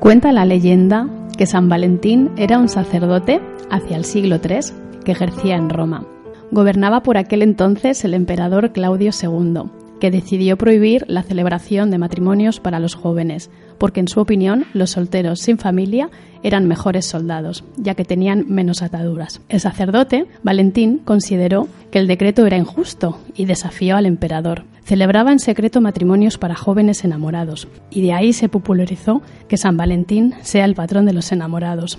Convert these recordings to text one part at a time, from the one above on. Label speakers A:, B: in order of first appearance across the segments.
A: Cuenta la leyenda que San Valentín era un sacerdote hacia el siglo III que ejercía en Roma. Gobernaba por aquel entonces el emperador Claudio II, que decidió prohibir la celebración de matrimonios para los jóvenes, porque en su opinión los solteros sin familia eran mejores soldados, ya que tenían menos ataduras. El sacerdote, Valentín, consideró que el decreto era injusto y desafió al emperador. Celebraba en secreto matrimonios para jóvenes enamorados, y de ahí se popularizó que San Valentín sea el patrón de los enamorados.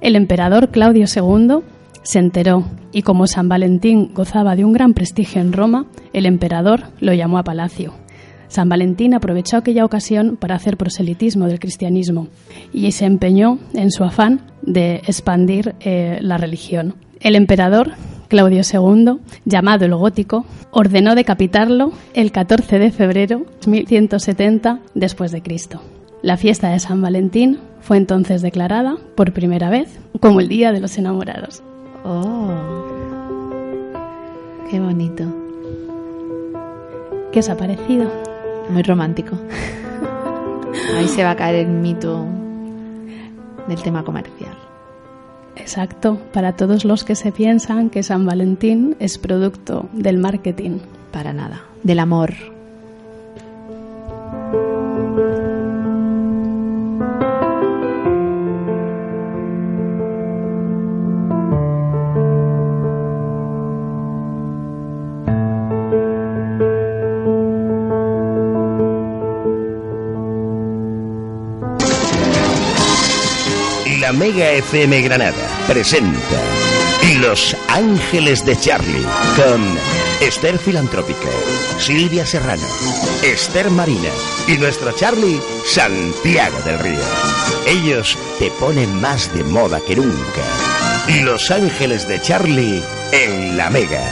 A: El emperador Claudio II se enteró y como San Valentín gozaba de un gran prestigio en Roma, el emperador lo llamó a palacio. San Valentín aprovechó aquella ocasión para hacer proselitismo del cristianismo y se empeñó en su afán de expandir eh, la religión. El emperador Claudio II, llamado el gótico, ordenó decapitarlo el 14 de febrero de 1170 después de Cristo. La fiesta de San Valentín fue entonces declarada por primera vez como el Día de los Enamorados.
B: Oh, qué bonito.
A: ¿Qué os ha parecido?
B: Muy romántico. Ahí se va a caer el mito del tema comercial.
A: Exacto, para todos los que se piensan que San Valentín es producto del marketing.
B: Para nada. Del amor.
C: Mega FM Granada presenta Los Ángeles de Charlie con Esther Filantrópica, Silvia Serrano, Esther Marina y nuestro Charlie Santiago del Río. Ellos te ponen más de moda que nunca. Los Ángeles de Charlie en La Mega.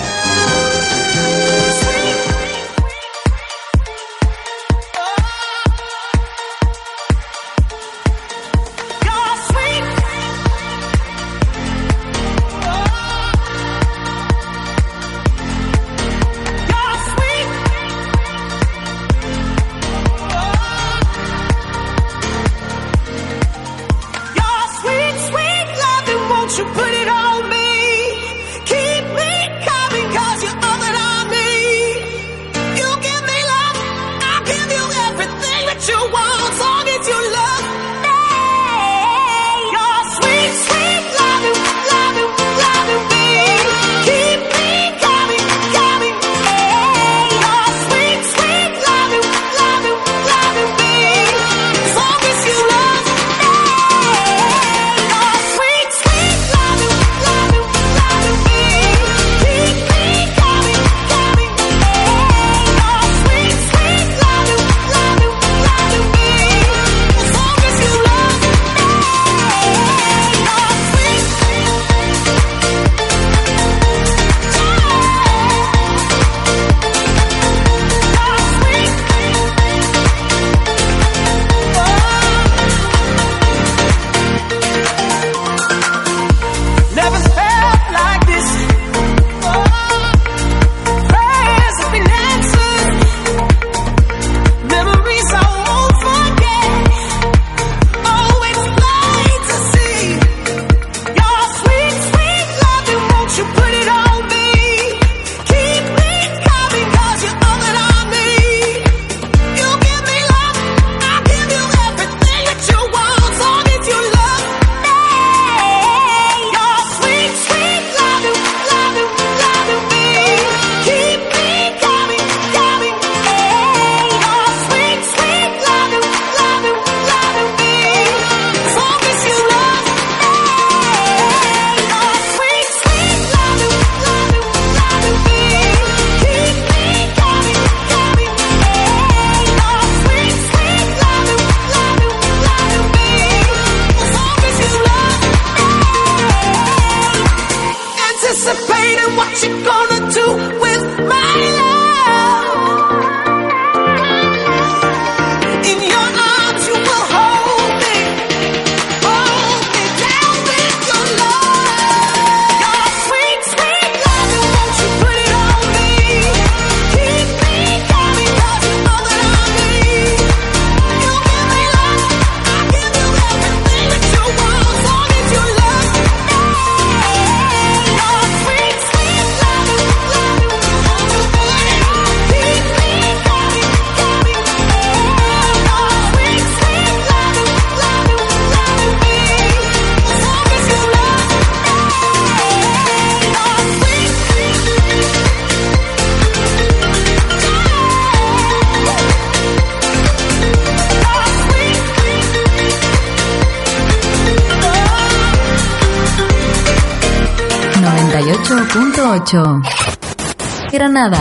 D: 98.8 Granada.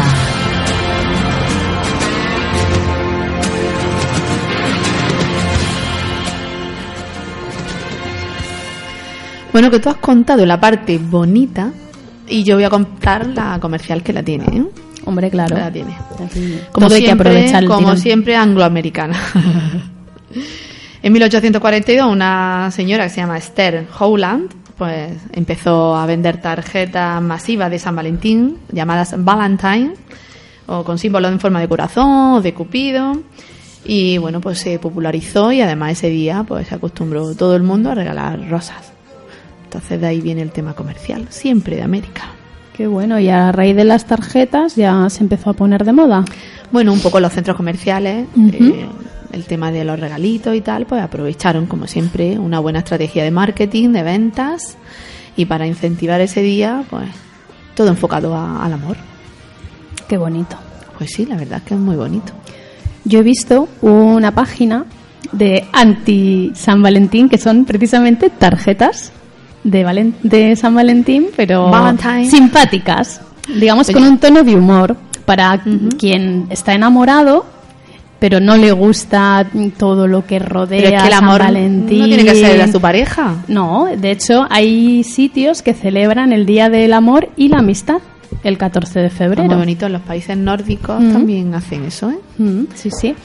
B: Bueno, que tú has contado la parte bonita y yo voy a contar la comercial que la tiene. ¿eh?
A: Hombre, claro.
B: La tiene. Como
A: todo hay que
B: siempre, como
A: tirón.
B: siempre angloamericana. en 1842 una señora que se llama Esther Howland pues empezó a vender tarjetas masivas de San Valentín llamadas Valentine o con símbolos en forma de corazón o de cupido. Y bueno pues se popularizó y además ese día pues se acostumbró todo el mundo a regalar rosas. Entonces de ahí viene el tema comercial siempre de América.
A: Qué bueno, y a raíz de las tarjetas ya se empezó a poner de moda.
B: Bueno, un poco los centros comerciales, eh, el tema de los regalitos y tal, pues aprovecharon, como siempre, una buena estrategia de marketing, de ventas, y para incentivar ese día, pues todo enfocado a- al amor.
A: Qué bonito.
B: Pues sí, la verdad es que es muy bonito.
A: Yo he visto una página de anti San Valentín que son precisamente tarjetas de, Valen- de San Valentín, pero
B: Valentine.
A: simpáticas, digamos
B: Oye.
A: con un tono de humor para quien está enamorado pero no le gusta todo lo que rodea
B: Pero es que el
A: San
B: amor
A: Valentín.
B: no tiene que ser a su pareja.
A: No, de hecho hay sitios que celebran el Día del Amor y la Amistad el 14 de
B: Es
A: febrero.
B: muy bonito, los países nórdicos
A: Ujú.
B: también hacen eso, ¿eh?
A: Mm, Sí, sí.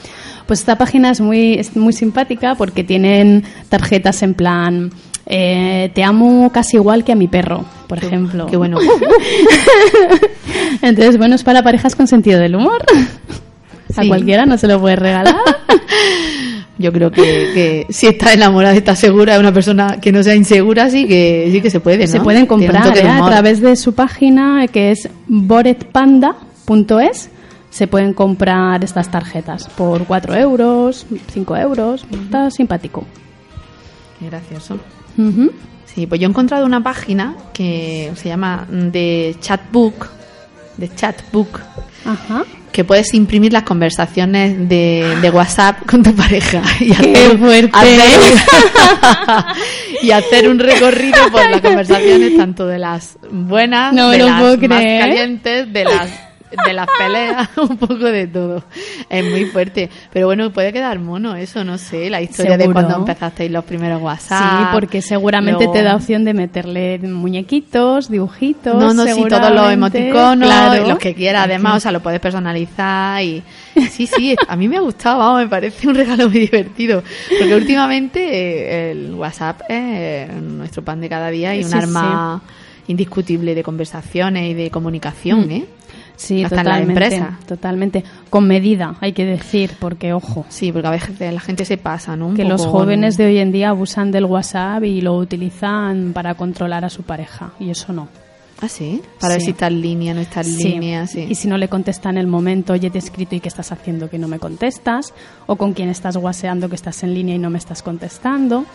A: Pues esta página es muy, es muy simpática porque tienen tarjetas en plan eh, te amo casi igual que a mi perro, por ejemplo.
B: Qué bueno.
A: Entonces, bueno, es para parejas con sentido del humor. A cualquiera no se lo puede regalar.
B: Yo creo que, que si está enamorada, está segura de una persona que no sea insegura, sí que sí que se puede, ¿no?
A: Se pueden comprar
B: de
A: ¿eh? a través de su página que es boretpanda.es. Se pueden comprar estas tarjetas por 4 euros, 5 euros. Está simpático.
B: Qué gracioso. Sí, pues yo he encontrado una página que se llama The Chatbook, The Chatbook,
A: Ajá.
B: Que puedes imprimir las conversaciones de, de WhatsApp con tu pareja y hacer- y hacer un recorrido por las conversaciones tanto de las buenas,
A: No
B: de las más
A: creer.
B: calientes, de las de las peleas, un poco de todo. Es muy fuerte. Pero bueno, puede quedar mono eso, no sé, la historia de cuando empezasteis los primeros WhatsApp.
A: Sí, porque seguramente
B: luego-
A: te da opción de meterle muñequitos, dibujitos.
B: No, no, sí, todos los emoticonos,
A: Claro.
B: los que quieras, además, o sea, lo puedes personalizar y... Sí, sí, a mí me ha gustado, vamos, me parece un regalo muy divertido, porque últimamente eh, el WhatsApp es nuestro pan de cada día y un
A: Sí,
B: arma indiscutible de conversaciones y de comunicación, ¿eh?
A: Sí,
B: Hasta en la
A: totalmente.
B: empresa.
A: Totalmente. Con medida, hay que decir, porque ojo.
B: Sí, porque a veces la gente se pasa, ¿no? Un
A: que los
B: poco
A: jóvenes
B: con-
A: de hoy en día abusan del WhatsApp y lo utilizan para controlar a su pareja. Y eso no.
B: Ah, sí, para ver
A: Sí.
B: si está en línea, no está en
A: Sí.
B: línea, sí.
A: Y si no le contesta en el momento, oye, te he escrito y qué estás haciendo que no me contestas, o con quién estás guaseando que estás en línea y no me estás contestando.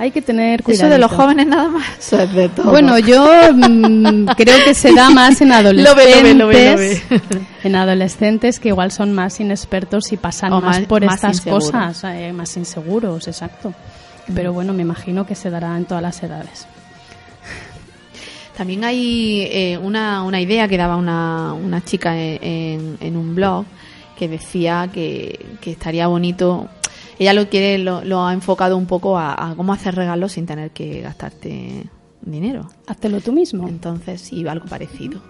A: Hay que tener cuidado.
B: Eso de los jóvenes nada más, eso es de todo.
A: Bueno, yo mm, creo que se da más en
B: Lo
A: adolescentes.
B: ve, lo ve, lo ve, lo ve.
A: En adolescentes que igual son más inexpertos y pasan
B: O
A: más,
B: más-
A: por
B: más
A: estas
B: inseguros.
A: cosas, eh, más inseguros, exacto. Pero bueno, me imagino que se dará en todas las edades.
B: También hay eh, una, una idea que daba una, una chica en, en- en un blog que decía que, que estaría bonito. Ella lo quiere, lo, lo ha enfocado un poco a, a cómo hacer regalos sin tener que gastarte dinero.
A: Háztelo tú mismo.
B: Entonces, sí, algo parecido.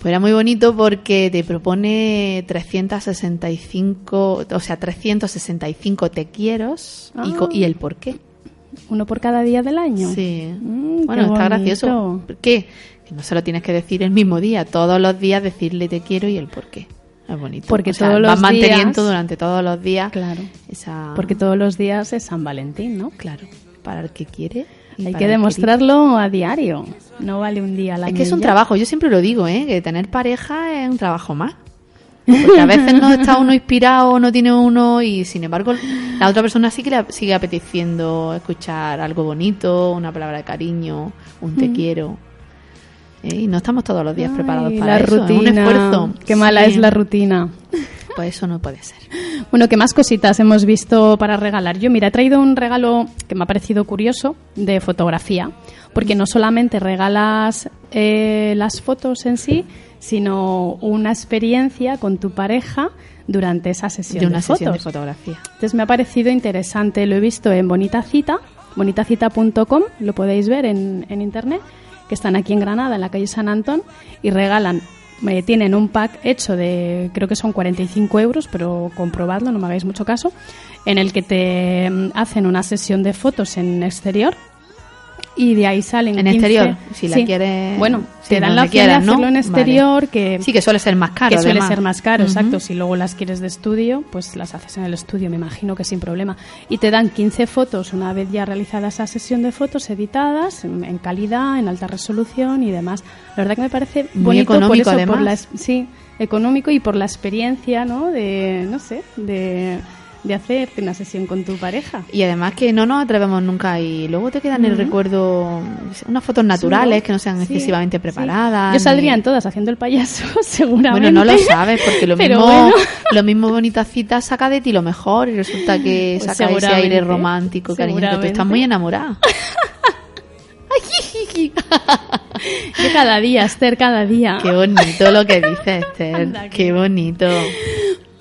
B: Pues era muy bonito porque te propone 365, o sea, 365 te quieros y,
A: Ah.
B: y el por qué.
A: Uno por cada día del año.
B: Sí.
A: Mm,
B: bueno, está
A: bonito.
B: gracioso. ¿Por qué? Que no se lo tienes que decir el mismo día. Todos los días decirle te quiero y el por qué. Es bonito.
A: Porque
B: O sea,
A: todos los
B: manteniendo
A: días-
B: durante todos los días
A: Claro.
B: esa...
A: Porque todos los días es San Valentín, ¿no?
B: Claro, para el que quiere. y
A: Hay que demostrarlo a diario. No vale un día al
B: Es que es un
A: ya.
B: trabajo, yo siempre lo digo, ¿eh? que tener pareja es un trabajo más. Porque a veces no está uno inspirado, no tiene uno y sin embargo la otra persona sí que le sigue apeteciendo escuchar algo bonito, una palabra de cariño, un te quiero. ¿Eh? Y no estamos todos los días preparados para
A: la
B: eso,
A: rutina.
B: es un esfuerzo.
A: Qué mala
B: Sí.
A: es la rutina.
B: pues eso no puede ser.
A: Bueno, ¿qué más cositas hemos visto para regalar? Yo, mira, he traído un regalo que me ha parecido curioso de fotografía, porque no solamente regalas eh, las fotos en sí, sino una experiencia con tu pareja durante esa sesión
B: De una
A: fotos.
B: sesión de fotografía.
A: Entonces me ha parecido interesante, lo he visto en Bonita Cita, bonitacita.com, lo podéis ver en, en internet, que están aquí en Granada, en la calle San Antón, y regalan, eh, tienen un pack hecho de, creo que son 45 euros, pero comprobadlo, no me hagáis mucho caso, en el que te mm, hacen una sesión de fotos en exterior. Y de ahí salen
B: En
A: 15
B: exterior, si la
A: Sí.
B: quieres-
A: Bueno, te dan la opción de
B: ¿no?
A: hacerlo en
B: Vale.
A: exterior, que
B: Sí, que suele ser más caro.
A: que suele
B: además.
A: ser más caro, exacto. Si luego las quieres de estudio, pues las haces en el estudio, me imagino que sin problema. Y te dan 15 fotos una vez ya realizada esa sesión de fotos editadas, en, en calidad, en alta resolución y demás. La verdad que me parece
B: Muy
A: bonito
B: económico,
A: por eso,
B: además.
A: sí, económico y por la experiencia, ¿no? De, no sé, de, de hacerte una sesión con tu pareja.
B: Y además que no nos atrevemos nunca y luego te quedan el recuerdo unas fotos naturales
A: Sí,
B: que no sean
A: sí,
B: excesivamente
A: sí.
B: preparadas.
A: Yo saldría
B: ni-
A: en todas haciendo el payaso, seguramente.
B: Bueno, no lo sabes, porque lo
A: Pero
B: mismo,
A: bueno.
B: lo mismo bonita cita saca de ti lo mejor y resulta que
A: Pues
B: saca ese aire romántico, cariño, que tú estás muy enamorada.
A: Yo cada día, Esther, cada día.
B: Qué bonito lo que dices, Esther. Qué bonito.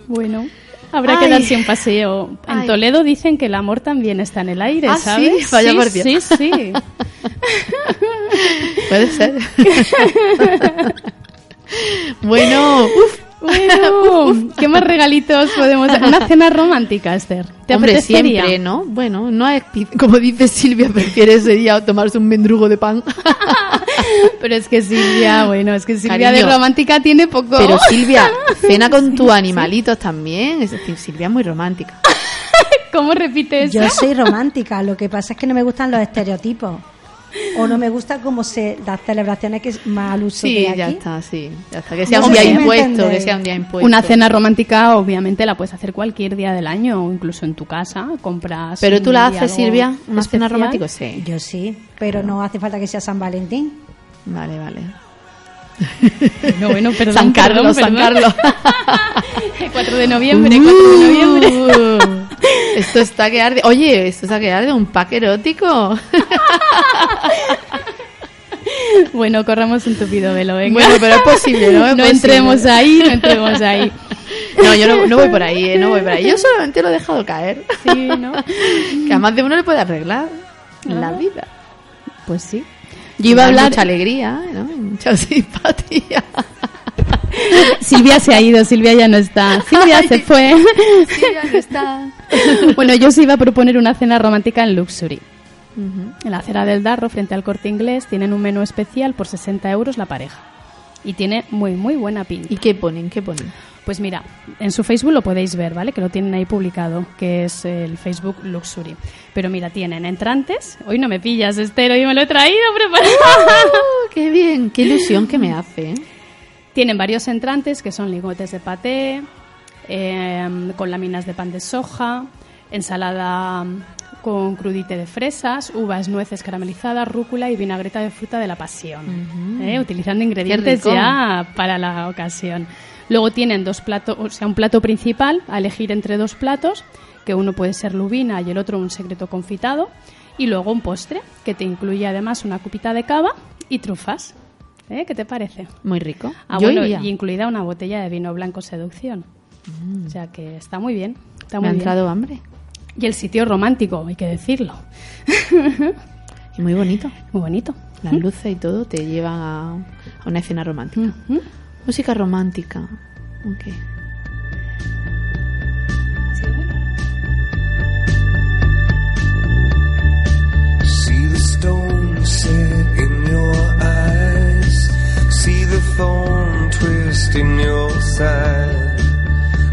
A: Bueno, habrá
B: Ay.
A: que darse un paseo. En
B: Ay.
A: Toledo dicen que el amor también está en el aire,
B: Ah, ¿sí?
A: ¿sabes?
B: Vaya
A: sí,
B: por Dios.
A: sí, sí.
B: Puede ser. bueno, uf,
A: Bueno, ¿qué más regalitos podemos dar? Una cena romántica, Esther. ¿Te
B: Hombre,
A: apetecería?
B: siempre, ¿no? Bueno, no es, como dice Silvia, prefiere ese día tomarse un mendrugo de pan.
A: Pero es que Silvia, bueno, es que Silvia
B: Cariño.
A: de romántica tiene poco.
B: Pero Silvia, cena con tus animalitos también. Es decir, Silvia es muy romántica.
A: ¿Cómo repite eso?
E: Yo soy romántica, lo que pasa es que no me gustan los estereotipos. O no me gusta como se las celebraciones que es más al uso
B: Sí,
E: que hay
B: ya
E: aquí.
B: está, sí. Ya está. Que sea
E: No
B: un día
E: si me
B: impuesto, que sea un día impuesto.
A: Una cena romántica, obviamente, la puedes hacer cualquier día del año o incluso en tu casa. Compras.
B: Pero tú la haces, Silvia, una cena
A: especial.
B: romántica, sí.
E: Yo sí, pero no hace falta que sea San Valentín.
B: Vale, vale.
A: No, bueno, perdón.
B: San Carlos,
A: perdón,
B: San. Carlos.
A: 4 de noviembre, 4 de noviembre.
B: Esto está que arde. Oye, esto está que arde, un pack erótico.
A: Bueno, corramos un tupido velo, venga.
B: Bueno, pero es posible, ¿no? Es
A: no
B: posible.
A: entremos ahí, no entremos ahí.
B: No, yo no, no voy por ahí, eh, no voy por ahí. Yo solamente lo he dejado caer.
A: Sí, ¿no?
B: Que a más de uno le puede arreglar la vida.
A: Pues sí. Yo iba a hablar.
B: mucha alegría, ¿no? Y mucha simpatía.
A: Silvia se ha ido, Silvia ya no está. Silvia se fue.
B: Ya no está.
A: bueno, yo os iba a proponer una cena romántica en Luxury. En la acera del Darro, frente al corte inglés, tienen un menú especial por 60 euros la pareja. Y tiene muy, muy buena pinta.
B: ¿Y qué ponen? ¿Qué ponen?
A: Pues mira, en su Facebook lo podéis ver, ¿vale? Que lo tienen ahí publicado, que es el Facebook Luxury. Pero mira, tienen entrantes. Hoy no me pillas, Esther, hoy me lo he traído preparado.
B: Oh, ¡Qué bien! ¡Qué ilusión que me hace!
A: Tienen varios entrantes que son lingotes de paté, eh, con láminas de pan de soja, ensalada con crudite de fresas, uvas, nueces caramelizadas, rúcula y vinagreta de fruta de la pasión, ¿eh? utilizando ingredientes ya para la ocasión. Luego tienen dos platos, o sea, un plato principal a elegir entre dos platos, que uno puede ser lubina y el otro un secreto confitado, y luego un postre que te incluye además una cupita de cava y trufas. ¿Eh? ¿Qué te parece?
B: Muy rico.
A: Ah,
B: Yo
A: bueno,
B: iría.
A: y incluida una botella de vino blanco seducción. O sea que está muy bien. Está
B: Mm. Me
A: muy
B: ha
A: bien.
B: entrado hambre.
A: Y el sitio romántico, hay que decirlo.
B: Y muy bonito.
A: Muy bonito.
B: Las luces y todo te llevan a, a una escena romántica. Música romántica. Ok.
F: See the stone set in your eyes. See the thorn twist in your side.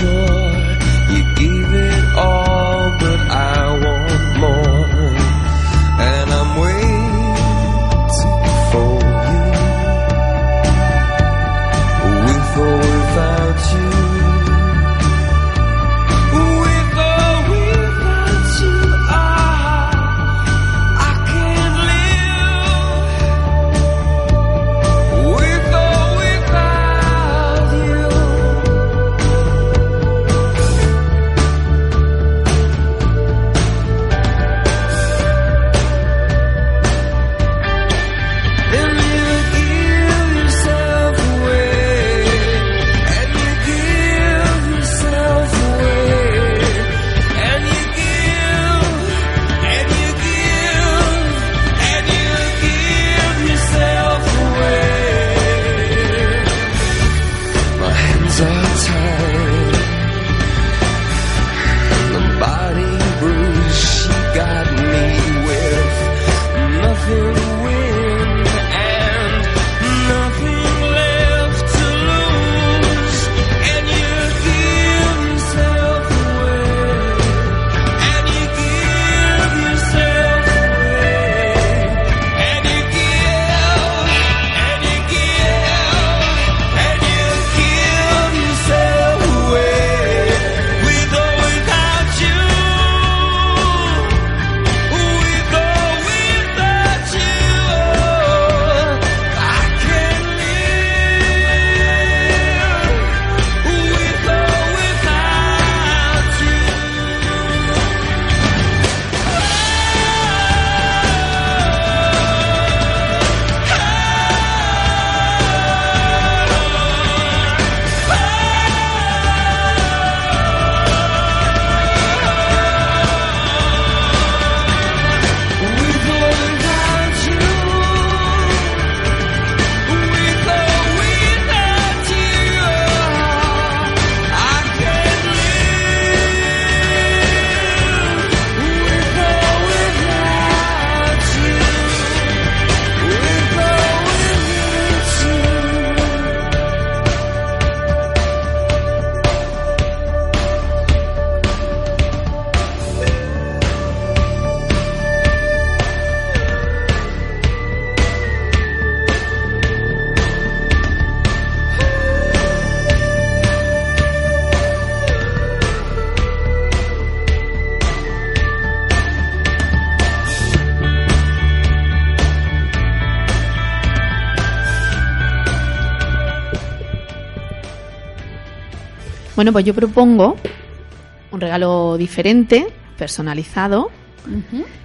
F: the
B: Bueno, pues yo propongo un regalo diferente, personalizado.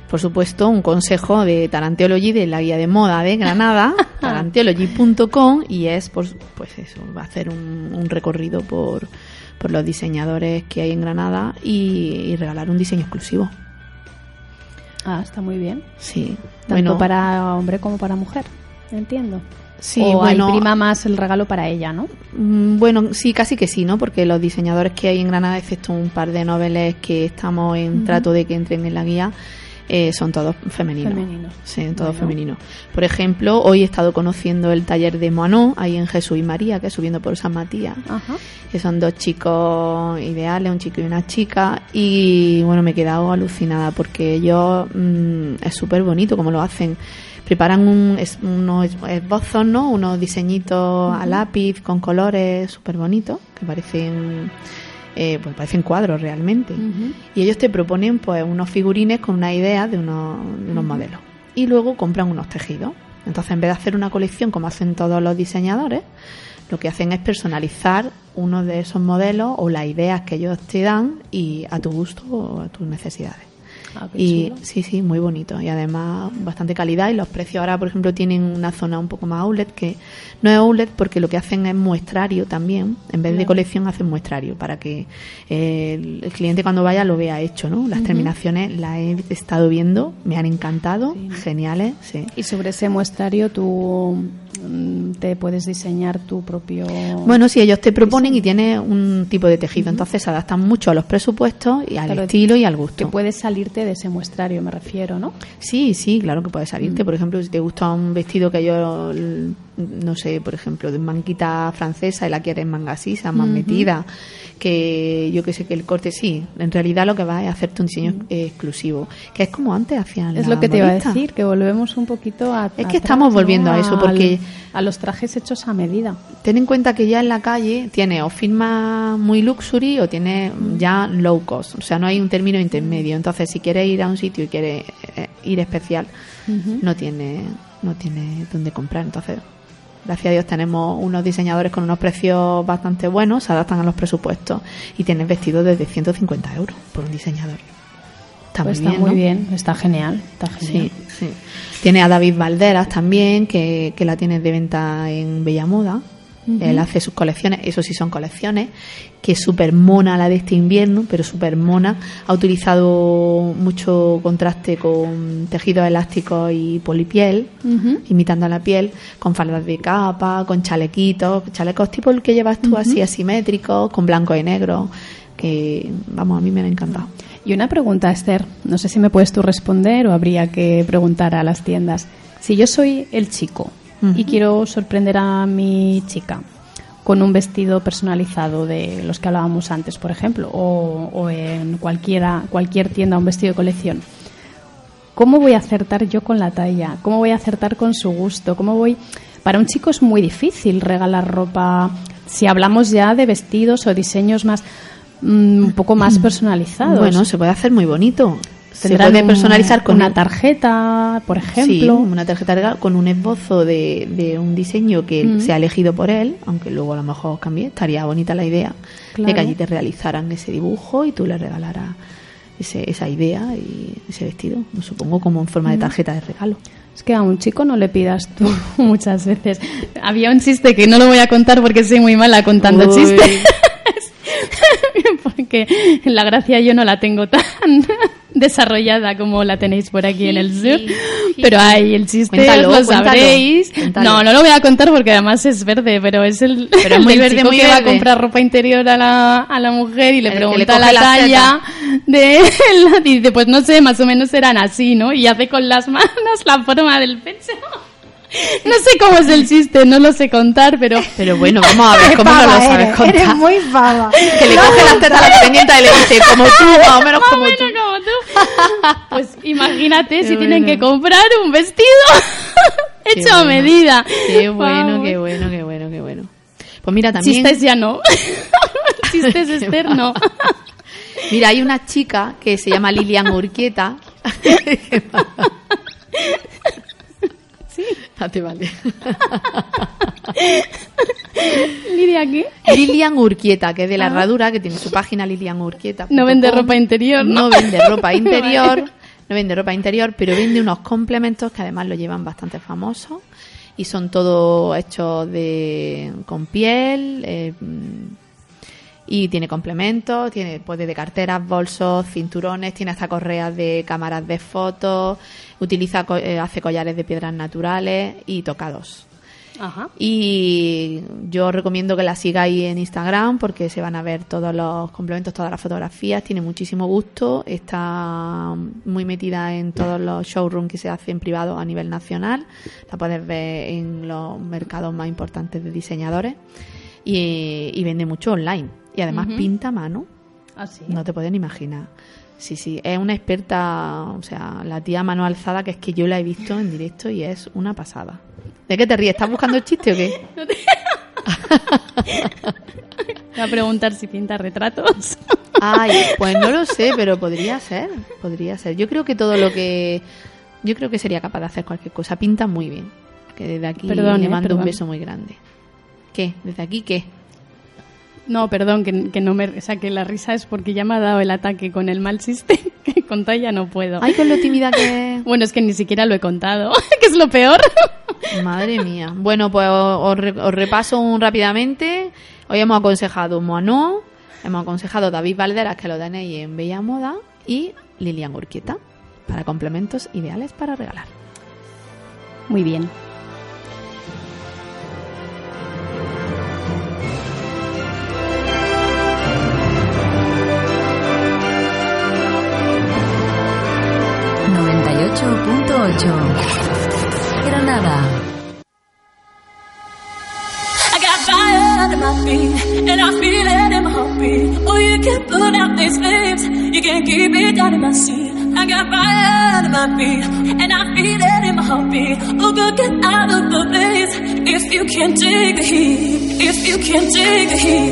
B: Por supuesto, un consejo de Taranteology de la guía de moda de Granada, taranteology.com, y es, pues, pues eso, va a hacer un, un recorrido por, por los diseñadores que hay en Granada y, y regalar un diseño exclusivo.
A: Ah, está muy bien.
B: Sí,
A: Tanto
B: bueno,
A: para hombre como para mujer. Entiendo.
B: Sí,
A: o
B: bueno,
A: hay prima más el regalo para ella, ¿no?
B: Mm, Bueno, sí, casi que sí, ¿no? Porque los diseñadores que hay en Granada, excepto un par de noveles que estamos en trato de que entren en la guía, eh, son todos femeninos.
A: Femeninos.
B: Sí, todos
A: Bueno.
B: femeninos. Por ejemplo, hoy he estado conociendo el taller de Moanó, ahí en Jesús y María, que es subiendo por San Matías,
A: Ajá.
B: que son dos chicos ideales, un chico y una chica, y bueno, me he quedado alucinada porque ellos mm, es súper bonito como lo hacen. Preparan un, es- unos esbozos, ¿no? Unos diseñitos a lápiz con colores súper bonitos, que parecen, eh, pues parecen cuadros realmente. Y ellos te proponen pues unos figurines con una idea de unos, de unos modelos. Y luego compran unos tejidos. Entonces, en vez de hacer una colección como hacen todos los diseñadores, lo que hacen es personalizar uno de esos modelos o las ideas que ellos te dan y a tu gusto o a tus necesidades.
A: Ah,
B: Y
A: chulo.
B: sí, sí, muy bonito. Y además bastante calidad. Y los precios ahora, por ejemplo, tienen una zona un poco más outlet, que no es outlet porque lo que hacen es muestrario también. En vez de colección hacen muestrario para que eh, el, el cliente cuando vaya lo vea hecho, ¿no? Las terminaciones las he estado viendo, me han encantado,
A: Sí,
B: geniales, sí.
A: Y sobre ese muestrario tú mm, te puedes diseñar tu propio...
B: Bueno, si ellos te proponen y tiene un tipo de tejido, entonces se adaptan mucho a los presupuestos y al
A: Claro,
B: estilo y al
A: que
B: gusto.
A: puedes salirte de ese muestrario, me refiero, ¿no?
B: Sí, sí, claro que puede salirte. Por ejemplo, si te gusta un vestido que l- no sé, por ejemplo, de manguita francesa y la quieres manga sisa, más metida, que yo que sé que el corte sí, en realidad lo que va es hacerte un diseño exclusivo, que es como antes hacían
A: Es lo que te iba a decir, que volvemos un poquito a...
B: Es que estamos volviendo a eso,
A: Al-
B: porque-
A: A los trajes hechos a medida.
B: Ten en cuenta que ya en la calle tiene o firma muy luxury o tiene ya low cost, o sea, no hay un término intermedio. Entonces, si quieres ir a un sitio y quieres eh, ir especial, no tiene no tiene dónde comprar. Entonces, gracias a Dios tenemos unos diseñadores con unos precios bastante buenos, se adaptan a los presupuestos y tienes vestidos desde 150 euros por un diseñador. Está
A: Pues
B: muy
A: está
B: bien,
A: muy
B: ¿no?
A: bien, está genial, está genial.
B: Sí, sí. Tiene a David Valderas también, que, que la tiene de venta en Bella Moda. Él hace sus colecciones, eso sí son colecciones, que es súper mona la de este invierno, pero súper mona. Ha utilizado mucho contraste con tejidos elásticos y polipiel, imitando a la piel, con faldas de capa, con chalequitos, chalecos tipo el que llevas tú así asimétricos, con blanco y negro, que vamos, a mí me han encantado.
A: Y una pregunta, Esther, no sé si me puedes tú responder o habría que preguntar a las tiendas. Si yo soy el chico y quiero sorprender a mi chica con un vestido personalizado de los que hablábamos antes, por ejemplo, o, o en cualquiera, cualquier tienda un vestido de colección, ¿cómo voy a acertar yo con la talla? ¿Cómo voy a acertar con su gusto? ¿Cómo voy? Para un chico es muy difícil regalar ropa. Si hablamos ya de vestidos o diseños más mm, un poco más personalizados.
B: Bueno, se puede hacer muy bonito. Se
A: Tendrán
B: puede
A: un-
B: personalizar con
A: una
B: un-
A: tarjeta, por
B: Sí,
A: ejemplo.
B: una tarjeta de con un esbozo de, de un diseño que
A: Mm.
B: se ha elegido por él, aunque luego a lo mejor cambie. Estaría bonita la idea de
A: Claro.
B: que allí te realizaran ese dibujo y tú le regalaras ese, esa idea y ese vestido. Supongo como en
A: Mm.
B: forma de tarjeta de regalo.
A: Es que a un chico no le pidas tú muchas veces. Había un chiste que no lo voy a contar porque soy muy mala contando
B: Uy.
A: chistes. porque la gracia yo no la tengo tan desarrollada como la tenéis por aquí en el sur. Pero hay el chiste,
B: Cuéntalo,
A: os lo sabréis.
B: cuéntalo.
A: No, no lo voy a contar porque además es verde, pero es el,
B: Pero es muy verde,
A: chico
B: muy
A: que va a
B: verde.
A: comprar ropa interior a la, a la mujer y le
B: El
A: pregunta
B: le
A: la
B: la
A: talla de él. Y dice, pues no sé, más o menos eran así, ¿no? Y hace con las manos la forma del pecho. No sé cómo es el chiste, no lo sé contar, pero...
B: Pero bueno, vamos a ver cómo no lo sabes
E: eres,
B: contar.
E: eres muy pava.
B: Que le coge las tetas a la dependiente y le dice, como tú, más o menos
A: Más
B: como
A: menos tú. Pues imagínate
B: Qué
A: si tienen que comprar un vestido hecho a
B: bueno.
A: medida.
B: Qué bueno, qué bueno, qué bueno, qué bueno. Pues mira, también...
A: Chistes ya no. Chistes externo.
B: Mira, hay una chica que se llama Lilian Urquieta.
A: Sí.
B: Ah, te vale.
A: Lidia.
B: Lilian Urquieta, que es de la
A: Ah.
B: herradura, que tiene su página Lilian Urquieta.
A: No vende ropa interior, ¿no?
B: No vende ropa interior.
A: Vale.
B: No vende ropa interior, pero vende unos complementos que además lo llevan bastante famosos. Y son todos hechos de con piel. eh, y tiene complementos, tiene puede de carteras, bolsos, cinturones, tiene hasta correas de cámaras de fotos, utiliza eh, hace collares de piedras naturales y tocados.
A: Ajá.
B: Y yo recomiendo que la sigáis en Instagram porque se van a ver todos los complementos, todas las fotografías. Tiene muchísimo gusto. Está muy metida en todos los showrooms que se hacen privados a nivel nacional. La puedes ver en los mercados más importantes de diseñadores. Y, y vende mucho online. Y además pinta a mano.
A: Así.
B: No te pueden imaginar. Sí, sí, es una experta, o sea, la tía mano alzada que es que yo la he visto en directo y es una pasada. ¿De qué te ríes? ¿Estás buscando el chiste o qué?
A: Voy a preguntar si pinta retratos.
B: Ay, pues no lo sé, pero podría ser, podría ser. Yo creo que todo lo que... Yo creo que sería capaz de hacer cualquier cosa. Pinta muy bien. Que desde aquí
A: Perdón,
B: le
A: eh,
B: mando un beso muy grande. ¿Qué? ¿Desde aquí qué?
A: No, perdón, que, que no me... O sea, que la risa es porque ya me ha dado el ataque con el mal chiste, que talla no puedo.
B: Ay, con lo tímida que...
A: Bueno, es que ni siquiera lo he contado, que es lo peor.
B: Madre mía. Bueno, pues os, os repaso un rápidamente. Hoy hemos aconsejado Moano, hemos aconsejado David Valderas, que lo tenéis en Bella Moda, y Lilian Urquieta, para complementos ideales para regalar.
A: Muy bien.
D: Granada.
G: I got fire under my feet, and I feel it in my heartbeat. Oh, you can put out these flames, you can keep it down in my seat. I got fire under my feet, and I feel it in my heartbeat. Oh, girl, get out of the blaze if you can take the heat. If you can take the heat,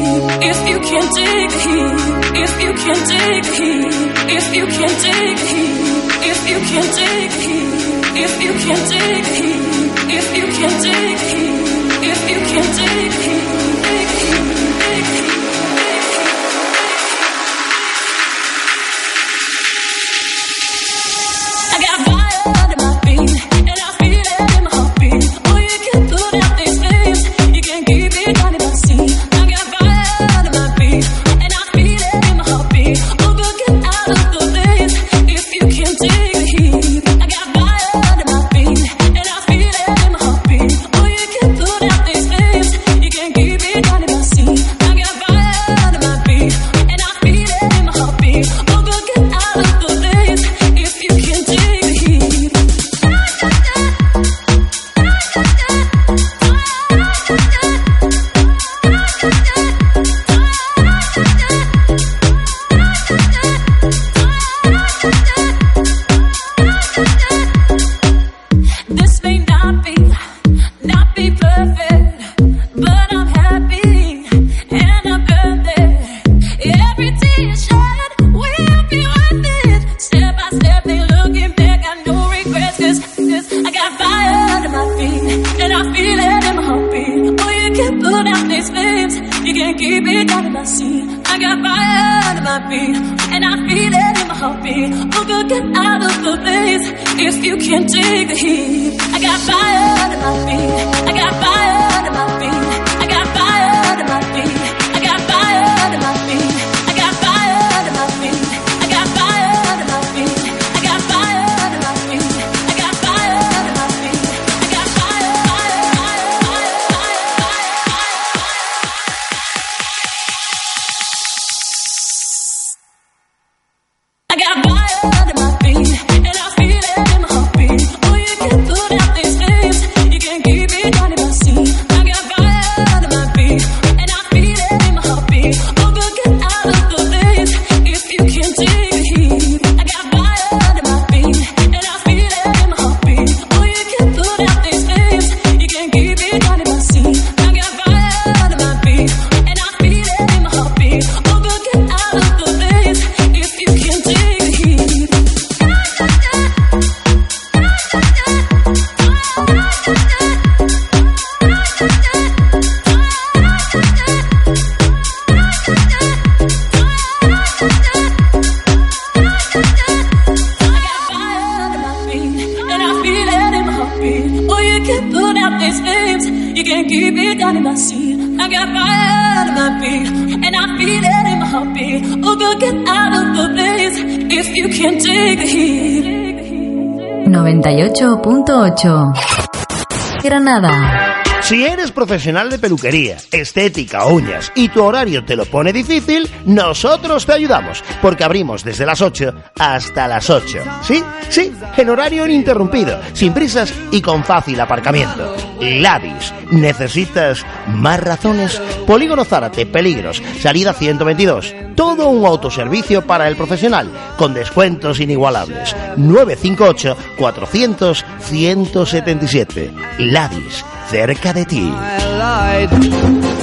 G: if you can take the heat, if you can take the heat, if you can take the heat, if you can take it, if you can take it, if you can take it, if you can take it.
D: 107.8. Granada.
C: Si eres profesional de peluquería, estética, uñas y tu horario te lo pone difícil, nosotros te ayudamos, porque abrimos desde las 8 hasta las 8. ¿Sí? Sí, en horario ininterrumpido, sin prisas y con fácil aparcamiento. Ladis, ¿necesitas más razones? Polígono Zárate, Peligros, salida 122. Todo un autoservicio para el profesional, con descuentos inigualables. 958 400 177. Ladis, cerca de ti.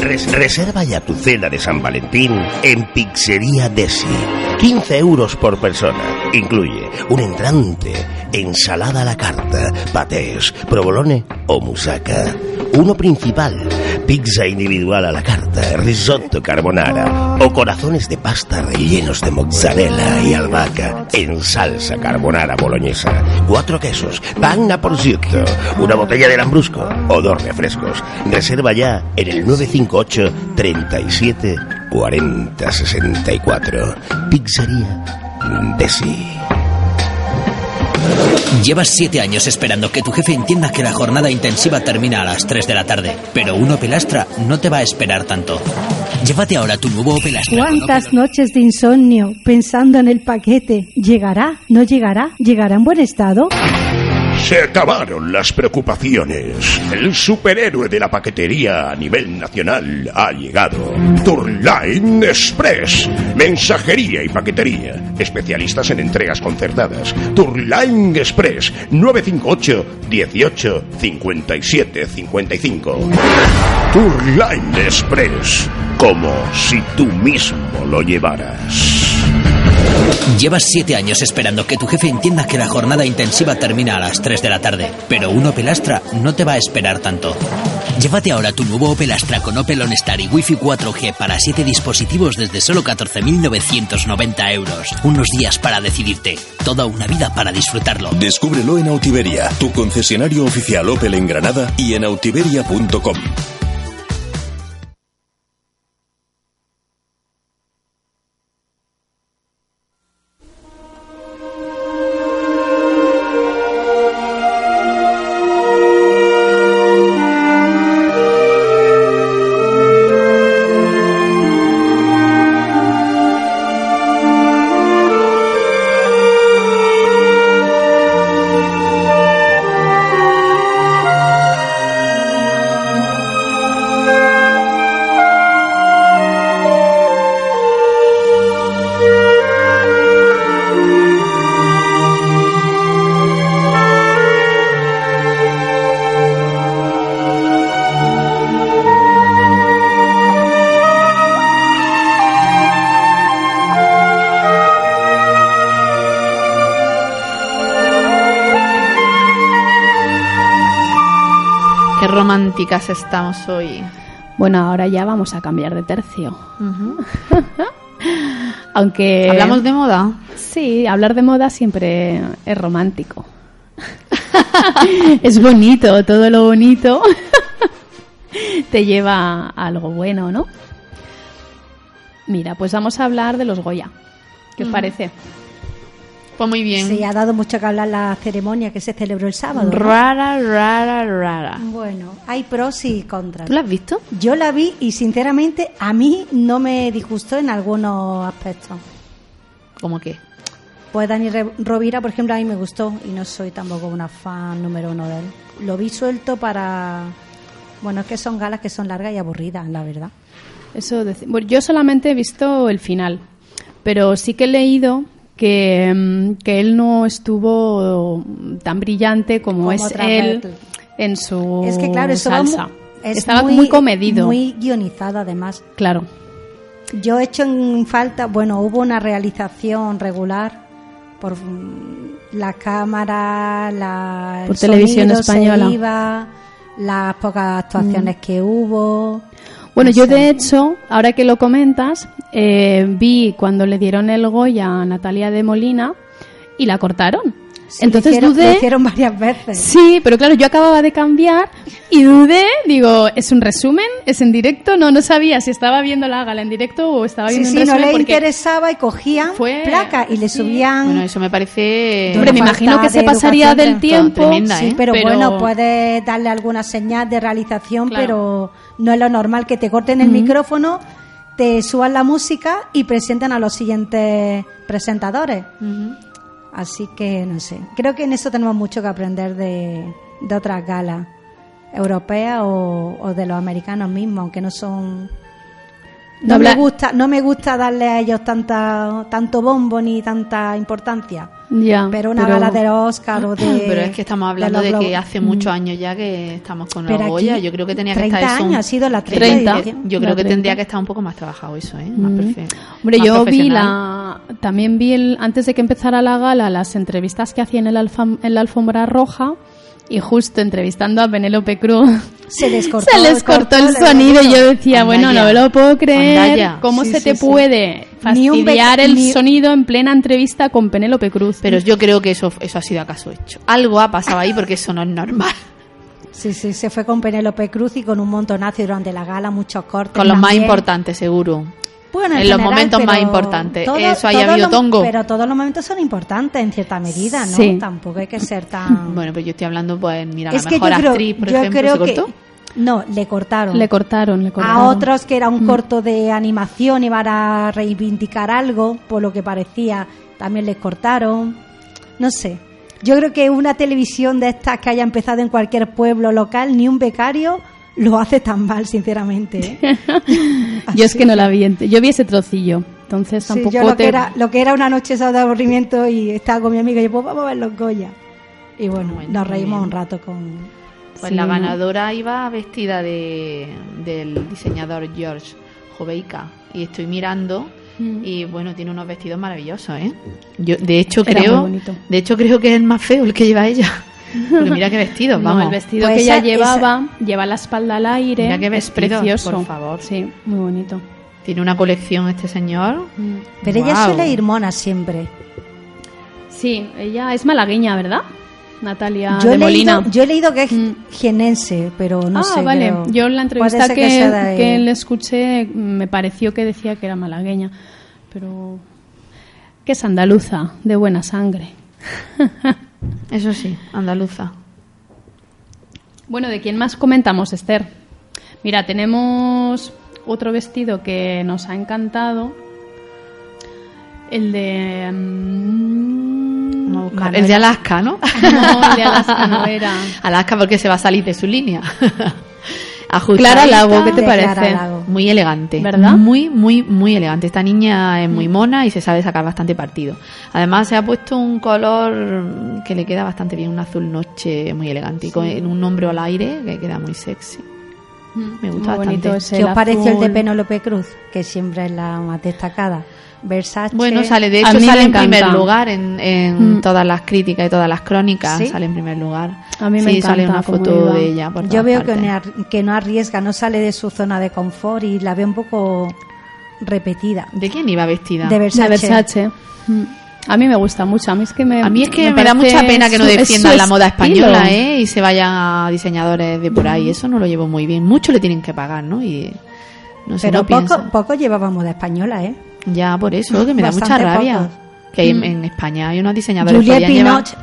C: Res- reserva ya tu cena de San Valentín en Pizzería Desi. 15 euros por persona. Incluye un entrante, ensalada a la carta, patés, provolone o musaca. Uno principal, pizza individual a la carta, risotto carbonara o corazones de pasta rellenos de mozzarella y albahaca en salsa carbonara boloñesa. Cuatro quesos, pan prosciutto, una botella de lambrusco o dos refrescos. Reserva ya en el 958 37 40 64. Pizzería Desi.
H: Llevas siete años esperando que tu jefe entienda que la jornada intensiva termina a las 3 de la tarde, pero un Opel Astra no te va a esperar tanto. Llévate ahora tu nuevo Opel Astra. con
I: ¿Cuántas noches de insomnio pensando en el paquete? ¿Llegará? ¿No llegará? ¿Llegará en buen estado?
C: Se acabaron las preocupaciones. El superhéroe de la paquetería a nivel nacional ha llegado. Tourline Express. Mensajería y paquetería. Especialistas en entregas concertadas. Tourline Express. 958 18 57 55. Tourline Express. Como si tú mismo lo llevaras.
H: Llevas siete años esperando que tu jefe entienda que la jornada intensiva termina a las 3 de la tarde, pero un Opel Astra no te va a esperar tanto. Llévate ahora tu nuevo Opel Astra con Opel OnStar y Wi-Fi 4G para 7 dispositivos desde solo 14.990 euros. Unos días para decidirte, toda una vida para disfrutarlo.
I: Descúbrelo en Autiveria, tu concesionario oficial Opel en Granada y en autiveria.com.
B: estamos hoy.
A: Bueno, ahora ya vamos a cambiar de tercio. Aunque...
B: ¿Hablamos de moda?
A: Sí, hablar de moda siempre es romántico. es bonito, todo lo bonito te lleva a algo bueno, ¿no? Mira, pues vamos a hablar de los Goya. ¿Qué os parece?
B: Pues muy bien.
E: Sí, ha dado mucho que hablar la ceremonia que se celebró el sábado. ¿no?
B: Rara, rara, rara.
E: Bueno, hay pros y contras.
B: ¿Tú la has visto?
E: Yo la vi y sinceramente a mí no me disgustó en algunos aspectos.
B: ¿Cómo qué?
E: Pues Dani Rovira, por ejemplo, a mí me gustó y no soy tampoco una fan número uno de él. Lo vi suelto para... Bueno, es que son galas que son largas y aburridas, la verdad.
A: Eso bueno, yo solamente he visto el final, pero sí que he leído que, mm, que él no estuvo tan brillante como,
E: Como
A: es él en su
E: es que claro,
A: salsa.
E: es
A: Estaba muy, comedido.
E: Muy guionizado además.
A: Claro.
E: Yo he hecho en falta, bueno, hubo una realización regular por mm, la cámara, la,
A: Por
E: el
A: televisión española.
E: iba, las pocas actuaciones que hubo.
A: Bueno,
E: No
A: yo
E: sé.
A: de hecho, ahora que lo comentas, eh, vi cuando le dieron el Goya a Natalia de Molina y la cortaron.
E: Sí,
A: Entonces
E: lo hicieron,
A: dudé.
E: lo hicieron varias veces.
A: Sí, pero claro, yo acababa de cambiar y dudé, digo, ¿es un resumen? ¿Es en directo? No, no sabía si estaba viendo la gala en directo o estaba
E: Sí,
A: viendo
E: sí,
A: en
E: no
A: resumen
E: le
A: porque-
E: interesaba y cogían
A: Fue-
E: placa y le
A: sí.
E: subían.
B: Bueno, eso me parece...
A: Hombre, me imagino que se
E: de
A: pasaría del tiempo.
B: tremenda,
E: Sí,
B: ¿eh?
E: pero,
A: Pero-
E: bueno, puedes darle alguna señal de realización,
A: Claro.
E: pero no es lo normal que te corten el micrófono, te suban la música y presenten a los siguientes presentadores.
B: Ujú.
E: Así que no sé. Creo que en eso tenemos mucho que aprender de, otras galas europeas o de los americanos mismos, aunque no son.
A: No habla-
E: me gusta, no me gusta darle a ellos tanta, tanto bombo ni tanta importancia.
A: Ya,
E: Pero una
A: pero-
E: gala de Oscar o de.
B: Pero es que estamos hablando
E: los
B: de, que hace muchos años ya que estamos con
E: Pero
B: la Goya. Yo creo que tenía que
E: 30
B: estar eso. un-
E: años, ha sido la 30
A: 30.
E: edición.
B: Yo
A: La
B: creo que
A: 30.
B: tendría que estar un poco más trabajado eso, ¿eh? Más
A: Mm. Hombre,
B: más
A: yo vi la. También vi el, antes de que empezara la gala las entrevistas que hacían en la, alfam- en la alfombra roja y justo entrevistando a Penélope Cruz.
E: Se les cortó,
A: se les cortó el sonido y yo decía, bueno, no me lo puedo creer. ¿Cómo
E: Sí,
A: se
E: sí,
A: te
E: sí.
A: puede fastidiar el
E: ni-
A: sonido en plena entrevista con Penélope Cruz?
B: Pero yo creo que eso, eso ha sido acaso hecho. Algo ha pasado ahí porque eso no es normal.
E: Sí, sí, se fue con Penélope Cruz y con un montonazo durante la gala, muchos cortes.
B: Con los más importantes, seguro.
E: Bueno,
B: en
E: en
B: los momentos más
E: pero
B: importantes.
E: todo-
B: Eso haya
E: todos
B: habido
E: los-
B: tongo.
E: Pero todos los momentos son importantes en cierta medida, ¿no?
A: Sí.
E: Tampoco hay que ser tan.
B: Bueno, pues yo estoy hablando, pues, mira,
E: es
B: la
E: que yo
B: mejor
E: creo,
B: actriz, por
E: yo
B: ejemplo,
E: creo
B: ¿se
E: que.
B: cortó?
E: No, le cortaron.
A: Le cortaron, le cortaron.
E: a otros que era
B: Mm.
E: un corto de animación y para reivindicar algo, por lo que parecía, también les cortaron. No sé. Yo creo que una televisión de estas que haya empezado en cualquier pueblo local, ni un becario lo hace tan mal, sinceramente. ¿eh?
A: Yo es que no la vi. Yo vi ese trocillo. Entonces
E: Sí,
A: tampoco
E: yo lo
A: te...
E: que, era, lo que era una noche esa de aburrimiento y estaba con mi amiga y yo, pues vamos a ver los Goya. Y bueno,
B: Bueno,
E: nos reímos
B: bien.
E: un rato con...
B: Pues
A: Sí,
B: la ganadora iba vestida de, del diseñador George Joveika. Y estoy mirando
A: Mm.
B: y bueno, tiene unos vestidos maravillosos, ¿eh? Yo, de hecho,
A: Era
B: creo, de hecho creo que es el más feo el que lleva ella. Porque mira qué vestido,
A: No,
B: vamos.
A: el vestido
E: Pues
A: que ella
E: esa-
A: llevaba, lleva la espalda al aire,
B: Mira qué
A: es
B: vestido,
A: precioso.
B: por favor.
A: Sí, muy bonito.
B: Tiene una colección este señor.
E: Pero ella
B: Guau.
E: suele ir mona siempre.
A: Sí, ella es malagueña, ¿verdad? Natalia
E: yo,
A: de
E: he
A: Molina.
E: leído, yo he leído que es
A: Mm.
E: jienense, pero no
A: ah,
E: sé.
A: vale.
E: creo.
A: Yo en la entrevista que,
E: ahí.
A: que le escuché me pareció que decía que era malagueña, pero que es andaluza, de buena sangre.
B: Eso sí, andaluza.
A: Bueno, ¿de quién más comentamos, Esther? Mira, tenemos otro vestido que nos ha encantado. El de... mm,
B: buscar. El de Alaska, ¿no?
A: No, el de Alaska no era.
B: Alaska porque se va a salir de su línea.
A: Clara
B: Ajustadita,
A: Lago, ¿qué te parece?
E: Clara Lago.
B: Muy elegante.
A: ¿Verdad? Mm.
B: Muy, muy, muy elegante. Esta niña es muy mona y se sabe sacar bastante partido. Además, se ha puesto un color que le queda bastante bien, un azul noche muy elegante. Y con en un hombro al aire que queda muy sexy. Me gusta
A: Muy
B: bastante.
E: ¿Qué os pareció el de. Penélope Cruz? Que siempre es la más destacada. Versace.
B: Bueno, sale, de hecho sale en primer lugar en, en
A: Mm.
B: todas las críticas y todas las crónicas.
E: ¿Sí?
B: Sale en primer lugar.
A: A mí me
B: sí, sale una foto
A: iba.
B: de ella. por
E: Yo veo que
B: partes.
E: que no arriesga, no sale de su zona de confort y la veo un poco repetida.
B: ¿De quién iba vestida?
E: De Versace.
A: De Versace. Mm. A mí me gusta mucho. A mí es que me.
B: A mí es que me, da mucha pena que no defiendan la moda española, ¿eh? Y se vayan a diseñadores de por ahí. Eso no lo llevo muy bien. Mucho le tienen que pagar, ¿no? Y no sé,
E: Pero
B: no
E: poco,
B: pienso.
E: poco llevaba moda española, ¿eh?
B: Ya por eso, que me da mucha rabia.
E: pocos.
B: Que hay
A: Mm.
B: en España hay unos diseñadores que
E: Juliette. Binoche,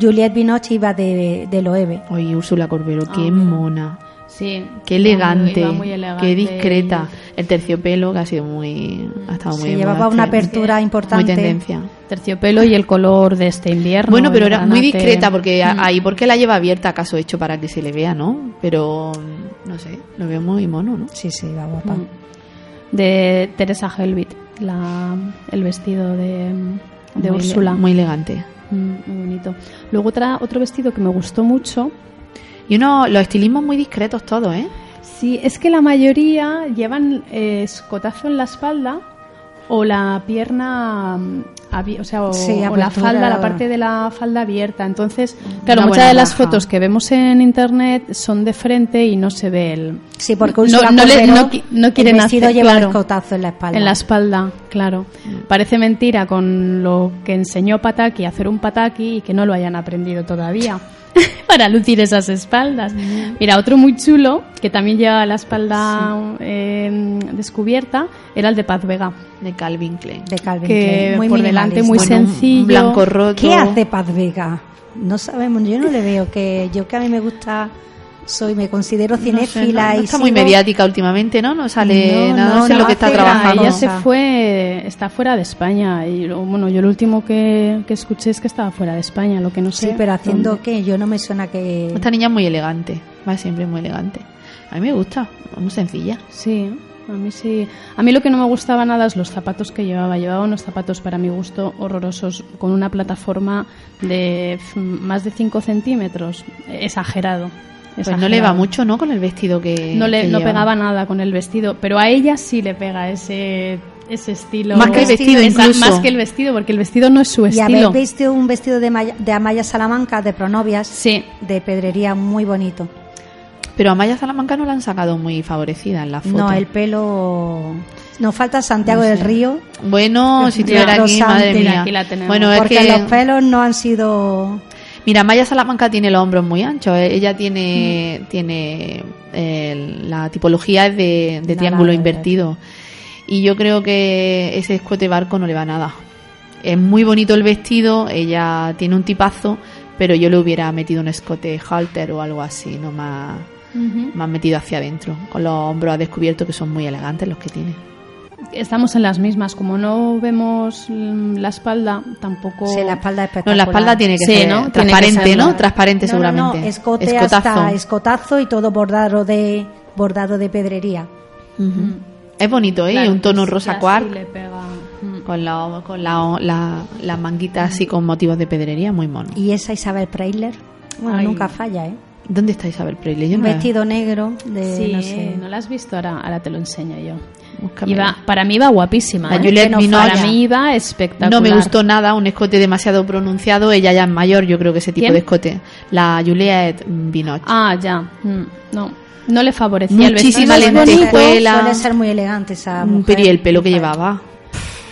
E: Juliette Binoche iba de, de Loewe.
B: Oye, Úrsula Corbero, qué
A: mira.
B: mona.
A: Sí.
B: Qué elegante,
A: muy elegante
B: qué discreta. El terciopelo que ha sido muy... Ha estado muy
E: Se
B: de
E: llevaba una
B: este-
E: apertura
B: Muy
E: importante.
B: tendencia.
A: Terciopelo y el color de este invierno.
B: Bueno, pero era muy discreta porque
A: Mm.
B: ahí porque la lleva abierta acaso hecho para que se le vea, ¿no? Pero no sé, lo veo muy mono, ¿no?
E: Sí, sí, iba guapa.
A: Mm. De Teresa Helbit, la, el vestido de, de
B: Muy ele-
A: Úrsula.
B: Muy elegante.
A: Mm, muy bonito. Luego otra, otro vestido que me gustó mucho.
B: Y uno, los estilismos muy discretos todos, ¿eh?
A: Sí, es que la mayoría llevan eh, escotazo en la espalda o la pierna, mm, o sea, o,
E: Sí,
A: o la falda, la parte de la falda abierta. Entonces, claro,
B: Una
A: muchas de las
B: baja.
A: fotos que vemos en internet son de frente y no se ve el
E: Sí, porque
A: No-
E: Úrsula
A: no le- no qui- no quieren
E: el vestido
A: hacer-
E: lleva
A: claro.
E: el escotazo en la espalda.
A: en la espalda, claro. Parece mentira con lo que enseñó Pataki hacer un Pataki y que no lo hayan aprendido todavía para lucir esas espaldas. Mira, otro muy chulo que también lleva la espalda eh, descubierta era el de Paz Vega,
B: De Calvin Klein.
E: de Calvin
A: que
E: Klein. Muy
A: por delante muy
B: Bueno,
A: sencillo.
B: Blanco roto.
E: ¿Qué hace Paz Vega? No sabemos, yo no le veo que yo que a mí me gusta, soy, me considero
B: No sé,
E: cinéfila
B: no-
E: y
B: está muy
E: sigo-
B: mediática últimamente, ¿no? No sale
E: No,
B: nada, no,
E: no,
B: sé
E: no
B: lo que está trabajando.
A: Ella se fue, está fuera de España. Y lo- bueno, yo lo último que, que escuché es que estaba fuera de España, lo que no sé.
E: Sí, pero haciendo qué, yo no me suena que
B: Esta niña es muy elegante, va siempre muy elegante. A mí me gusta, muy sencilla.
A: Sí, a mí sí. A mí lo que no me gustaba nada es los zapatos que llevaba. Llevaba unos zapatos para mi gusto horrorosos, con una plataforma de más de 5 centímetros. Exagerado.
B: Pues no le va mucho, ¿no? Con el vestido que.
A: No le
B: que
A: no
B: lleva.
A: pegaba nada con el vestido, pero a ella sí le pega ese ese estilo.
B: Más que el vestido,
A: Esa-
B: incluso.
A: Más que el vestido, porque el vestido no es su
E: y
A: estilo.
E: habéis visto un vestido de, Maya- de Amaya Salamanca de Pronovias
A: Sí,
E: de pedrería muy bonito.
B: Pero a Maya Salamanca no la han sacado muy favorecida en la foto.
E: No, el pelo nos falta Santiago
B: No sé.
E: del Río
B: Bueno, si estuviera aquí, madre mía.
A: aquí la tenemos.
B: Bueno, es
E: porque
B: que.
E: los pelos no han sido
B: Mira, Maya Salamanca tiene los hombros muy anchos. eh. Ella tiene,
E: Mm.
B: tiene eh, la tipología es de, de triángulo invertido. Y yo creo que ese escote barco no le va nada. Es muy bonito el vestido, ella tiene un tipazo, pero yo le hubiera metido un escote halter o algo así, no más, más metido hacia adentro, con los hombros a descubierto que son muy elegantes los que tiene.
A: Estamos en las mismas. Como no vemos mm, la espalda, tampoco.
E: Sí, la espalda es
B: No,
E: espectacular.
B: la espalda tiene que
A: Sí,
B: ser
A: ¿no?
B: Transparente,
A: ser
B: ¿no?
A: la-
B: Transparente
E: No,
B: seguramente.
E: no, escote
B: Escotazo.
E: hasta escotazo y todo bordado de bordado de pedrería.
B: Ujú. Es bonito, ¿eh?
A: Claro,
B: un tono rosa
A: pega. Mm.
B: Con, la, con la, la, las manguitas así con motivos de pedrería, muy mono.
E: Y esa Isabel Preisler, bueno,
A: Ay.
E: nunca falla, ¿eh?
B: ¿Dónde está Isabel Presley? Yo
E: Un
B: no la-
E: vestido negro de,
A: Sí,
E: no sé.
A: no la has visto ahora, ahora te lo enseño yo. Iba, para mí iba guapísima.
B: La
A: ¿eh?
B: Juliette
A: no
B: Binoche.
A: Para mí iba espectacular.
B: No me gustó nada, un escote demasiado pronunciado. Ella ya es mayor, yo creo que ese tipo
A: ¿Quién?
B: de escote. La Juliette Binoche.
A: Ah, ya. Mm, no, no le favorecía el
B: Muchísimas
A: vestido.
E: Suele ser-
B: lentejuelas.
E: Suele ser muy elegante esa mujer.
B: Pero y el pelo que llevaba.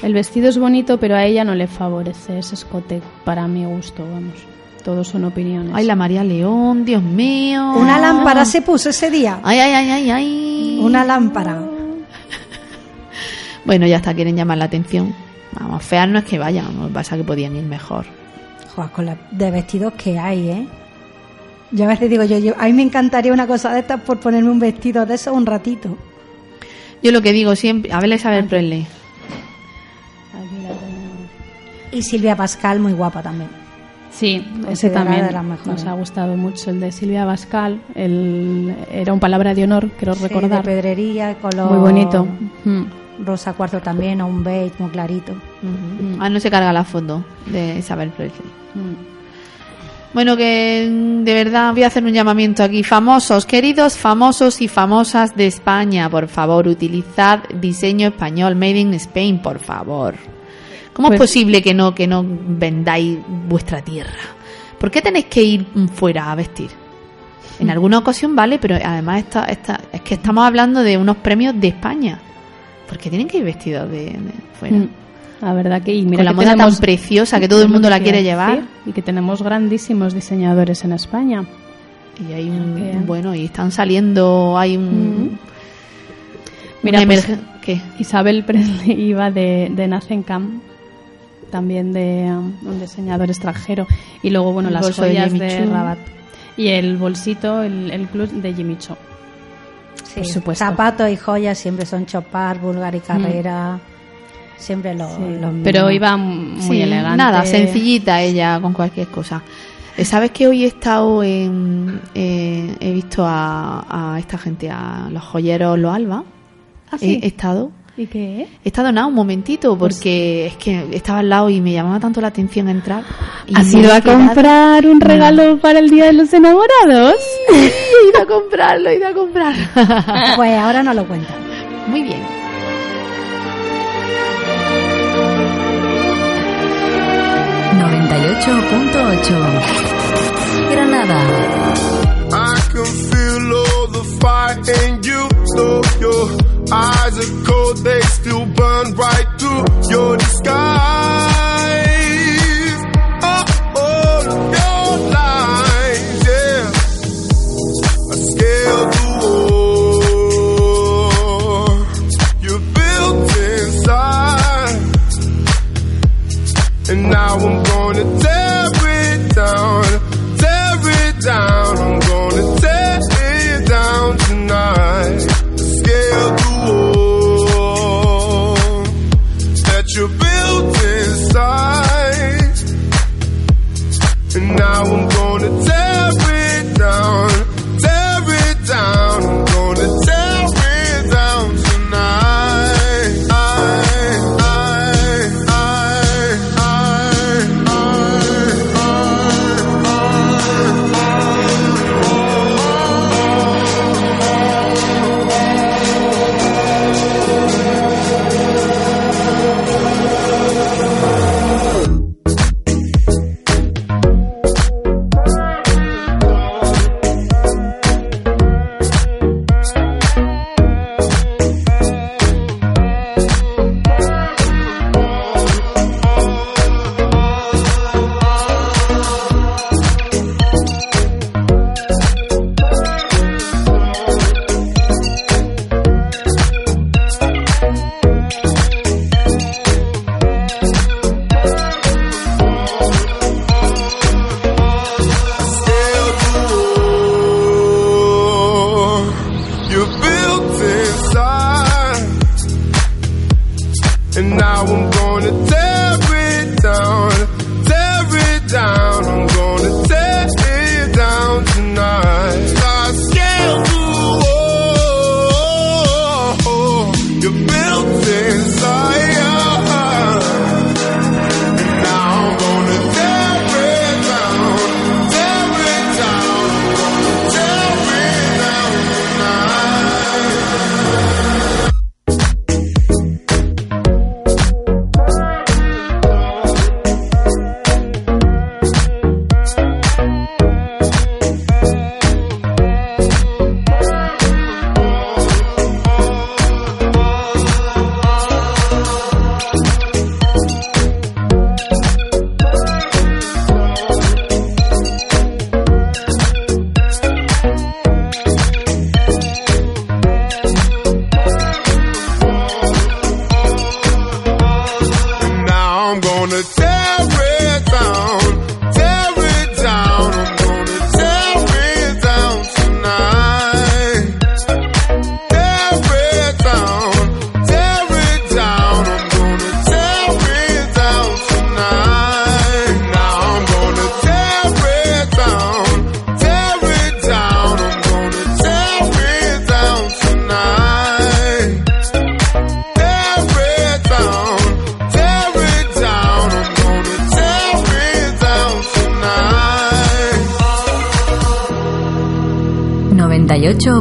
A: El vestido es bonito, pero a ella no le favorece ese escote para mi gusto, vamos. Todos son opiniones.
B: Ay, la María León, Dios mío.
E: Una lámpara se puso ese día.
B: Ay, ay, ay, ay, ay.
E: Una lámpara.
B: Bueno, ya está, quieren llamar la atención. Vamos, feas no es que vayan, lo que pasa es que podían ir mejor.
E: Joder, con la de vestidos que hay, ¿eh? Yo a veces digo, yo, yo, a mí me encantaría una cosa de estas por ponerme un vestido de eso un ratito.
B: Yo lo que digo siempre, a ver Isabel Presley.
A: Aquí la tenemos.
E: Y Silvia Pascal, muy guapa también.
A: Sí, ese también
E: de las mejores.
A: nos ha gustado mucho. El de Silvia Bascal, el, era un palabra de honor, quiero
E: Sí,
A: recordar.
E: de pedrería, color.
A: Muy bonito. Mm.
E: Rosa cuarzo también, o un beige muy clarito.
B: Ah, no se carga la foto de Isabel Presley.
A: Mm.
B: Bueno, que mm, de verdad voy a hacer un llamamiento aquí. Famosos, queridos famosos y famosas de España, por favor, utilizad diseño español, made in Spain, por favor. ¿Cómo
A: Pues-
B: es posible que no, que no vendáis vuestra tierra? ¿Por qué tenéis que ir mm, fuera a vestir? En alguna ocasión vale, pero además esta, esta, es que estamos hablando de unos premios de España. ¿Por qué tienen que ir vestidos de, de fuera?
A: Mm. La verdad que, y mira
B: Con la moda
A: tenemos-
B: tan preciosa que todo el mundo la quiere llevar.
A: decir, Y que tenemos grandísimos diseñadores en España.
B: Y hay un,
A: Que-
B: bueno, y están saliendo, hay un...
A: Mira,
B: una
A: pues,
B: ¿qué?
A: Isabel Presley iba de, de Nazencam, también de um, un diseñador extranjero. Y luego, bueno,
B: El
A: las
B: de
A: joyas de,
B: Choo.
A: Rabat. Y el bolsito, el, el club de Jimmy Choo.
E: Sí,
A: Por supuesto. Mm.
E: Zapatos y joyas siempre son Chopar, Bulgari Carrera. Siempre los,
A: Sí, pero iba muy
B: Sí,
A: elegante.
B: Nada, sencillita ella con cualquier cosa. Eh, ¿Sabes que hoy he estado en... eh, he visto a, a esta gente, a los joyeros, los Alba?
A: ¿Ah, sí?
B: He, he estado...
A: ¿Y qué?
B: He estado nada un momentito
A: Pues
B: porque es que estaba al lado y me llamaba tanto la atención entrar. Y
A: ¿Has ido a
B: quedado-
A: comprar un regalo para el Día de los Enamorados?
B: Sí, he ido a comprarlo, he ido a comprar.
E: Pues ahora no lo cuentan.
B: Muy bien.
D: Granada.
F: I can feel all the fire in you. Though your eyes are cold, they still burn right through your disguise.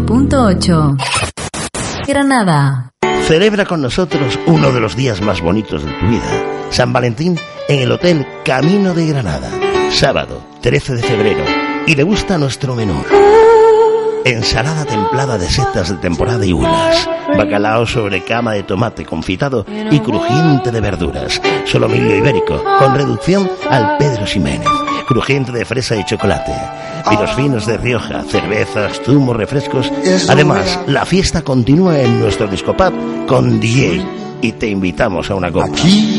D: 98.8 Granada.
C: Celebra con nosotros uno de los días más bonitos de tu vida. San Valentín en el Hotel Camino de Granada. Sábado, 13 de febrero. Y degusta nuestro menú. Ensalada templada de setas de temporada y unas. Bacalao sobre cama de tomate confitado y crujiente de verduras. Solomillo ibérico con reducción al Pedro Ximénez. Crujiente de fresa y chocolate. Vinos finos de Rioja, cervezas, zumos, refrescos. Además, la fiesta continúa en nuestro discopub con DJ. Y te invitamos a una copa. Y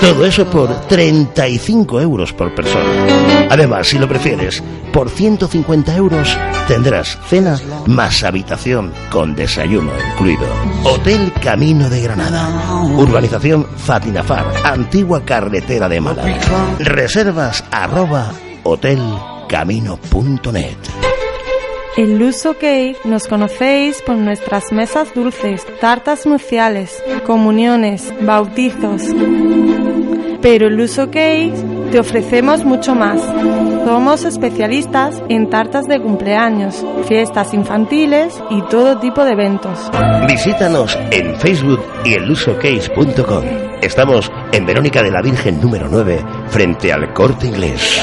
C: todo eso por 35 euros por persona. Además, si lo prefieres, por 150 euros tendrás cena más habitación con desayuno incluido. Hotel Camino de Granada. Urbanización Fatinafar, antigua carretera de Málaga. Reservas arroba hotelcamino.net.
J: En Luso Cake nos conocéis por nuestras mesas dulces, tartas nupciales, comuniones, bautizos. Pero en Luso Cake te ofrecemos mucho más. Somos especialistas en tartas de cumpleaños, fiestas infantiles y todo tipo de eventos.
C: Visítanos en Facebook y en lusocase.com. Estamos en Verónica de la Virgen número 9, frente al Corte Inglés.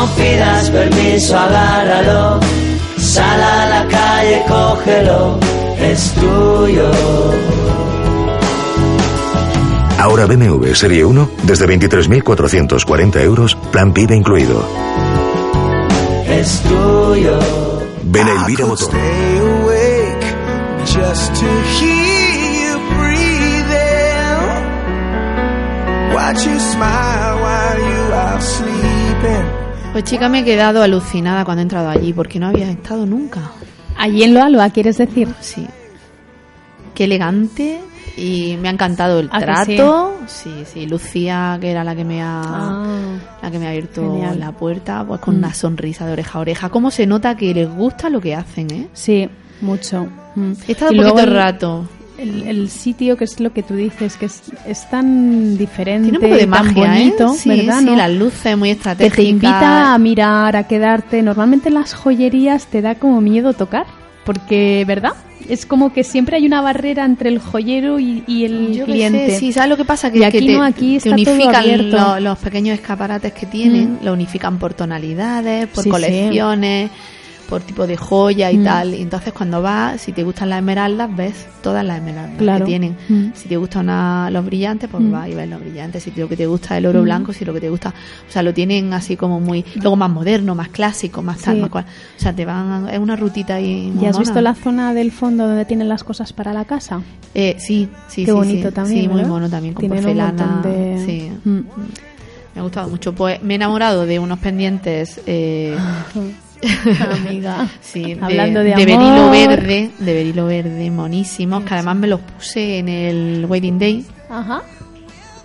K: No pidas permiso, agárralo. Sal a la calle, cógelo. Es tuyo.
L: Ahora BMW Serie 1 desde 23.440 euros, plan PIB incluido.
K: Es tuyo.
L: Ven a Elvira Motor.
F: Stay awake just to hear you breathing. Watch you smile while you are sleeping.
B: Pues chica, me he quedado alucinada cuando he entrado allí, porque no había estado nunca.
A: Allí en Loaloa, ¿quieres decir?
B: Sí. Qué elegante y me ha encantado el
A: ¿Ah,
B: trato. Sí? sí, Lucía, que era la que me ha,
A: Ah,
B: la que me ha abierto
A: genial.
B: la puerta, pues con
A: Mm.
B: una sonrisa de oreja a oreja. ¿Cómo se nota que les gusta lo que hacen, eh?
A: Sí, mucho. Mm.
B: He estado
A: Y
B: un
A: luego
B: poquito
A: el-
B: rato.
A: El, el sitio, que es lo que tú dices, que es, es tan diferente,
B: Tiene un poco de
A: tan
B: magia,
A: bonito,
B: ¿eh? Sí,
A: ¿verdad?
B: sí,
A: ¿no?
B: las luces muy
A: que
B: estratégicas.
A: te invita a mirar, a quedarte. Normalmente en las joyerías te da como miedo tocar, porque, ¿verdad? Es como que siempre hay una barrera entre el joyero y, y el
B: Yo
A: cliente.
B: sé, sí, ¿sabes lo que pasa? Que,
A: Y aquí
B: que te,
A: no, aquí está
B: unifican lo- los pequeños escaparates que tienen,
A: Mm.
B: lo unifican por tonalidades, por
A: Sí, sí.
B: Por tipo de joya y
A: Mm.
B: tal. Y entonces cuando vas, si te gustan las esmeraldas, ves todas las esmeraldas
A: Claro.
B: que tienen.
A: Mm.
B: Si te gustan una- los brillantes, pues
A: Mm.
B: vas y ves los brillantes. Si lo que te gusta es el oro
A: Mm.
B: blanco, si lo que te gusta... O sea, lo tienen así como muy... Luego más moderno, más clásico, más tal,
A: Sí.
B: más cual. O sea, te van... Es una rutita ahí
A: ¿Y has
B: mona.
A: visto la zona del fondo donde tienen las cosas para la casa?
B: Eh, sí, sí,
A: Qué
B: sí,
A: bonito
B: sí.
A: también,
B: Sí, muy mono también, con
A: Tienen
B: porcelana.
A: de-
B: Sí.
A: Mm.
B: Me ha gustado mucho. Pues me he enamorado de unos pendientes eh,
A: Amiga.
B: Sí, de,
A: Hablando de
B: de
A: amor.
B: berilo verde, de berilo verde, monísimos, que además me los puse en el Wedding Day.
A: Ajá.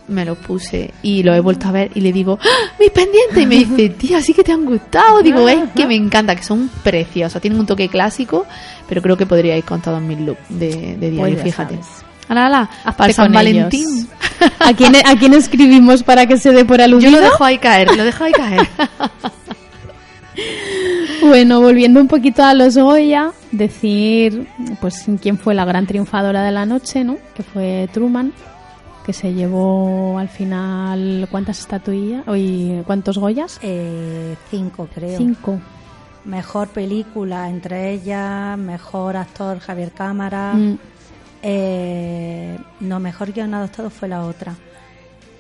B: Me los puse y los he vuelto a ver y le digo, ¡Ah, mis pendientes. Y me dice, tía, sí que te han gustado. Digo, es que me encanta, que son preciosos. Tienen un toque clásico, pero creo que podríais con todos mis looks de, de diario,
A: Pues
B: fíjate.
A: sabes.
B: Ala, ala,
A: Hazte
B: para San Valentín.
A: ¿A quién, ¿A quién escribimos para que se dé por aludido?
B: Yo lo dejo ahí caer, lo dejo ahí caer.
A: Bueno, volviendo un poquito a los Goya, decir pues quién fue la gran triunfadora de la noche, ¿no? Que fue Truman, que se llevó al final ¿cuántas estatuillas? Oye, ¿cuántos Goyas?
E: Eh, cinco, creo.
A: Cinco.
E: Mejor película, entre ellas, mejor actor Javier Cámara.
A: Mm.
E: Eh, no, mejor guion adaptado fue la otra.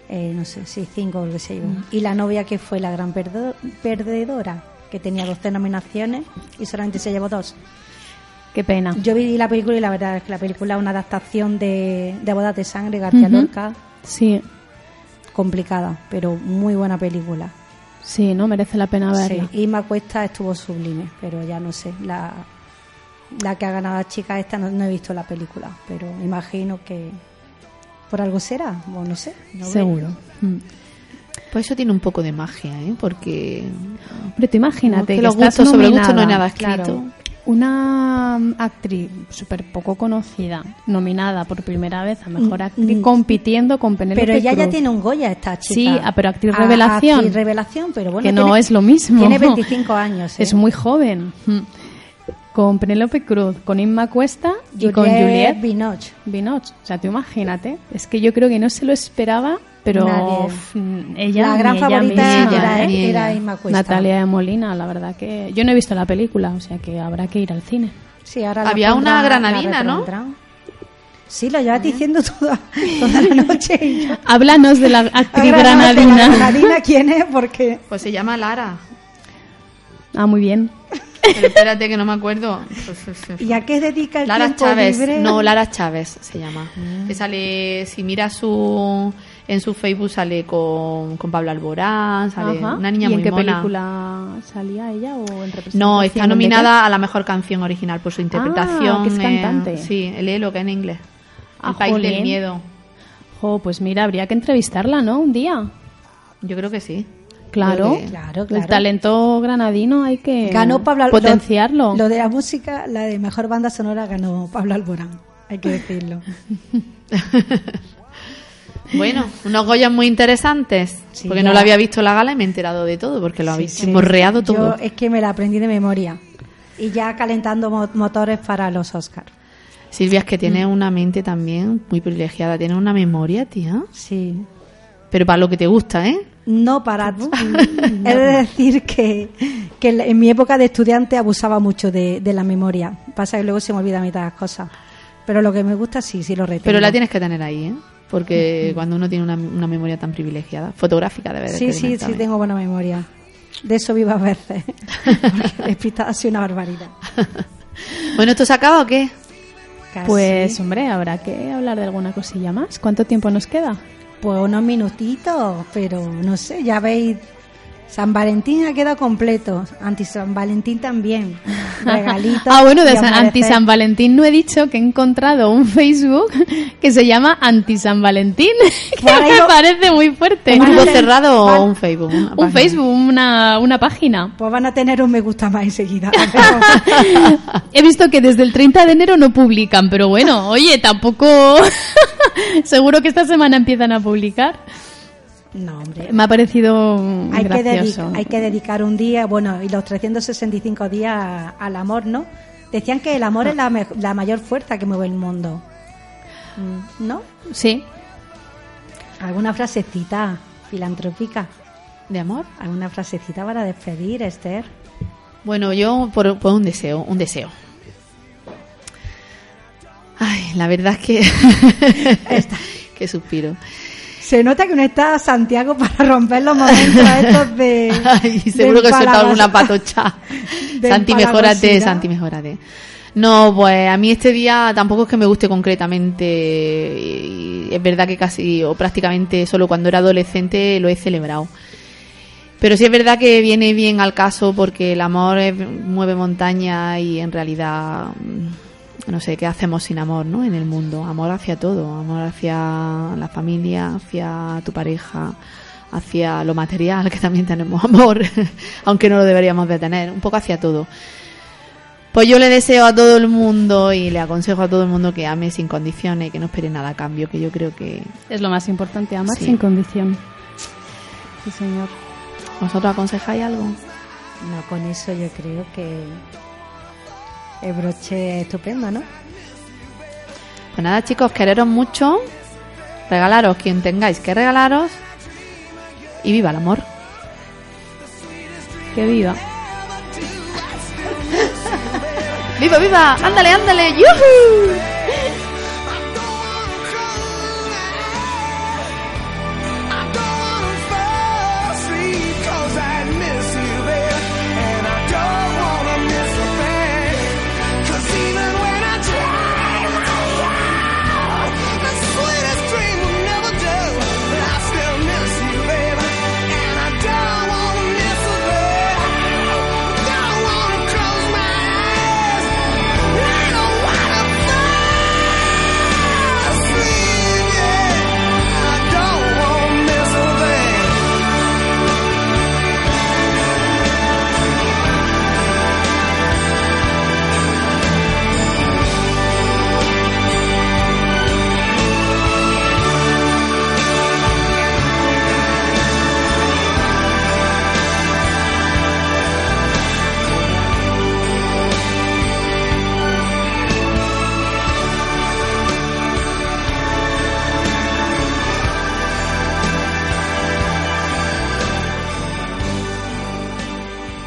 E: Eh, no sé, sí, cinco que se llevó.
A: Mm.
E: Y la novia que fue la gran perdedora, que tenía 12 nominaciones y solamente se llevó dos.
A: Qué pena.
E: Yo vi la película y la verdad es que la película es una adaptación de, de Bodas de Sangre, García
A: Ujú.
E: Lorca,
A: Sí,
E: complicada, pero muy buena película.
A: sí, no merece la pena verla.
E: Sí, Irma Cuesta estuvo sublime, pero ya no sé, la, la que ha ganado la chica esta no, no he visto la película, pero imagino que por algo será, o no sé. no veo.
A: Seguro. Mm.
B: Pues eso tiene un poco de magia, ¿eh? Porque
A: Hombre, tú imagínate
B: que
A: que,
B: los gustos sobre gustos no hay nada escrito.
A: claro, una actriz súper poco conocida, nominada por primera vez a Mejor
E: Mm,
A: Actriz,
E: mm.
A: compitiendo con Penélope
E: Pero ella ya
A: Cruz.
E: tiene un Goya esta chica.
A: Sí, ah, pero actriz
E: A-
A: revelación.
E: actriz revelación, pero bueno.
A: que no
E: tiene-
A: es lo mismo.
E: Tiene 25 años. ¿eh?
A: Es muy joven. Con Penélope Cruz, con Inma Cuesta y con
E: Juliette
A: Juliette
E: Binoche.
A: Binoche. O sea, tú imagínate. Es que yo creo que no se lo esperaba, pero
E: Nadie.
A: mm, ella
E: La gran
A: ella
E: favorita
A: misma,
E: era,
A: ¿eh?
E: era Inma Cuesta.
A: Natalia de Molina, la verdad que yo no he visto la película, o sea que habrá que ir al cine.
E: Sí, ahora la
B: Había una
E: pondrán-
B: granadina, ¿no?
E: Sí, lo llevas diciendo toda, toda la noche.
A: Háblanos de la actriz
E: de la
A: granadina.
E: granadina, ¿quién es? Porque
B: Pues se llama Lara.
A: Ah, muy bien.
B: Pero espérate que no me acuerdo.
E: ¿Y a qué dedica el
B: Lara
E: tiempo
B: Chávez.
E: libre?
B: No, Lara Chávez se llama. Que sale, si mira su en su Facebook sale con, con Pablo Alborán, sale
A: Ajá.
B: una niña
A: ¿Y
B: muy
A: en qué
B: mona.
A: película salía ella o en representación?
B: No, está
A: ¿De
B: nominada a la mejor canción original por su interpretación.
A: Ah, que es
B: en-
A: cantante.
B: sí, el lo que en inglés.
A: Ah,
B: el país del miedo.
A: Jo, pues mira, habría que entrevistarla, ¿no? Un día.
B: Yo creo que sí.
A: Claro,
B: que-
E: Claro,
A: el
E: claro.
A: talento granadino hay que
E: Ganó Pablo Al-
A: potenciarlo.
E: Lo, lo de la música, la de mejor banda sonora ganó Pablo Alborán. Hay que decirlo.
B: Bueno, unos Goyas muy interesantes.
E: Sí,
B: porque
E: ya.
B: no lo había visto la gala y me he enterado de todo, porque lo habéis
E: Sí,
B: morreado
E: Yo
B: todo.
E: es que me la aprendí de memoria. Y ya calentando mo- motores para los Oscars.
B: Silvia, es que tiene una mente también muy privilegiada. Tiene una memoria, tía.
E: Sí.
B: Pero para lo que te gusta, ¿eh?
E: No para... es de decir que, que en mi época de estudiante abusaba mucho de, de la memoria. Pasa que luego se me olvida a mitad de las cosas. Pero lo que me gusta sí, sí lo retengo.
B: Pero la tienes que tener ahí, ¿eh? Porque cuando uno tiene una, una memoria tan privilegiada, fotográfica debe de
E: Sí, sí, sí, tengo buena memoria. De eso vivo a veces. Porque despistada ha sido una barbaridad.
B: Bueno, ¿esto se acaba o qué?
E: Casi.
A: Pues hombre, habrá que hablar de alguna cosilla más. ¿Cuánto tiempo nos queda?
E: Pues unos minutitos, pero no sé, ya veis. San Valentín ha quedado completo. Anti San Valentín también. Regalitos.
A: ah, bueno, de San-. Anti San Valentín no he dicho que he encontrado un Facebook que se llama Anti San Valentín, que me
E: yo-
A: parece muy fuerte.
B: ¿Un grupo cerrado o un Facebook? Una
A: Un
B: página.
A: Facebook, una, una página.
E: Pues van a tener un me gusta más enseguida.
A: He visto que desde el 30 de enero no publican, pero bueno, oye, tampoco... Seguro que esta semana empiezan a publicar.
E: No, hombre.
A: Me ha parecido mm,
E: Hay que,
A: gracioso.
E: dedicar, hay que dedicar un día, bueno, y los 365 días al amor, ¿no? Decían que el amor es la, la mayor fuerza que mueve el mundo. ¿No?
A: Sí.
E: ¿Alguna frasecita filantrópica?
B: ¿De amor?
E: ¿Alguna frasecita para despedir, Esther?
B: Bueno, yo por, por un deseo, un deseo. Ay, la verdad es que... Qué suspiro.
E: Se nota que no está Santiago para romper los momentos estos de.
B: Ay, seguro
E: de
B: que suelta alguna patocha. Santi, mejórate. Santi, mejórate. No, pues a mí este día tampoco es que me guste concretamente. y Es verdad que casi o prácticamente solo cuando era adolescente lo he celebrado. Pero sí es verdad que viene bien al caso porque el amor es- mueve montaña y en realidad mm, no sé qué hacemos sin amor, ¿no? En el mundo, amor hacia todo, amor hacia la familia, hacia tu pareja, hacia lo material, que también tenemos amor, aunque no lo deberíamos de tener, un poco hacia todo. Pues yo le deseo a todo el mundo y le aconsejo a todo el mundo que ame sin condiciones y que no espere nada a cambio, que yo creo que
A: Es lo más importante, amar
B: Sí.
A: sin condición. Sí, señor.
B: vosotros aconsejáis algo.
E: No, con eso yo creo que el broche es estupendo, ¿no?
B: Pues nada, chicos, quereros mucho, regalaros quien tengáis que regalaros y viva el amor.
A: Que viva.
B: ¡Viva, viva! ¡Ándale, ándale! ¡Yuhu!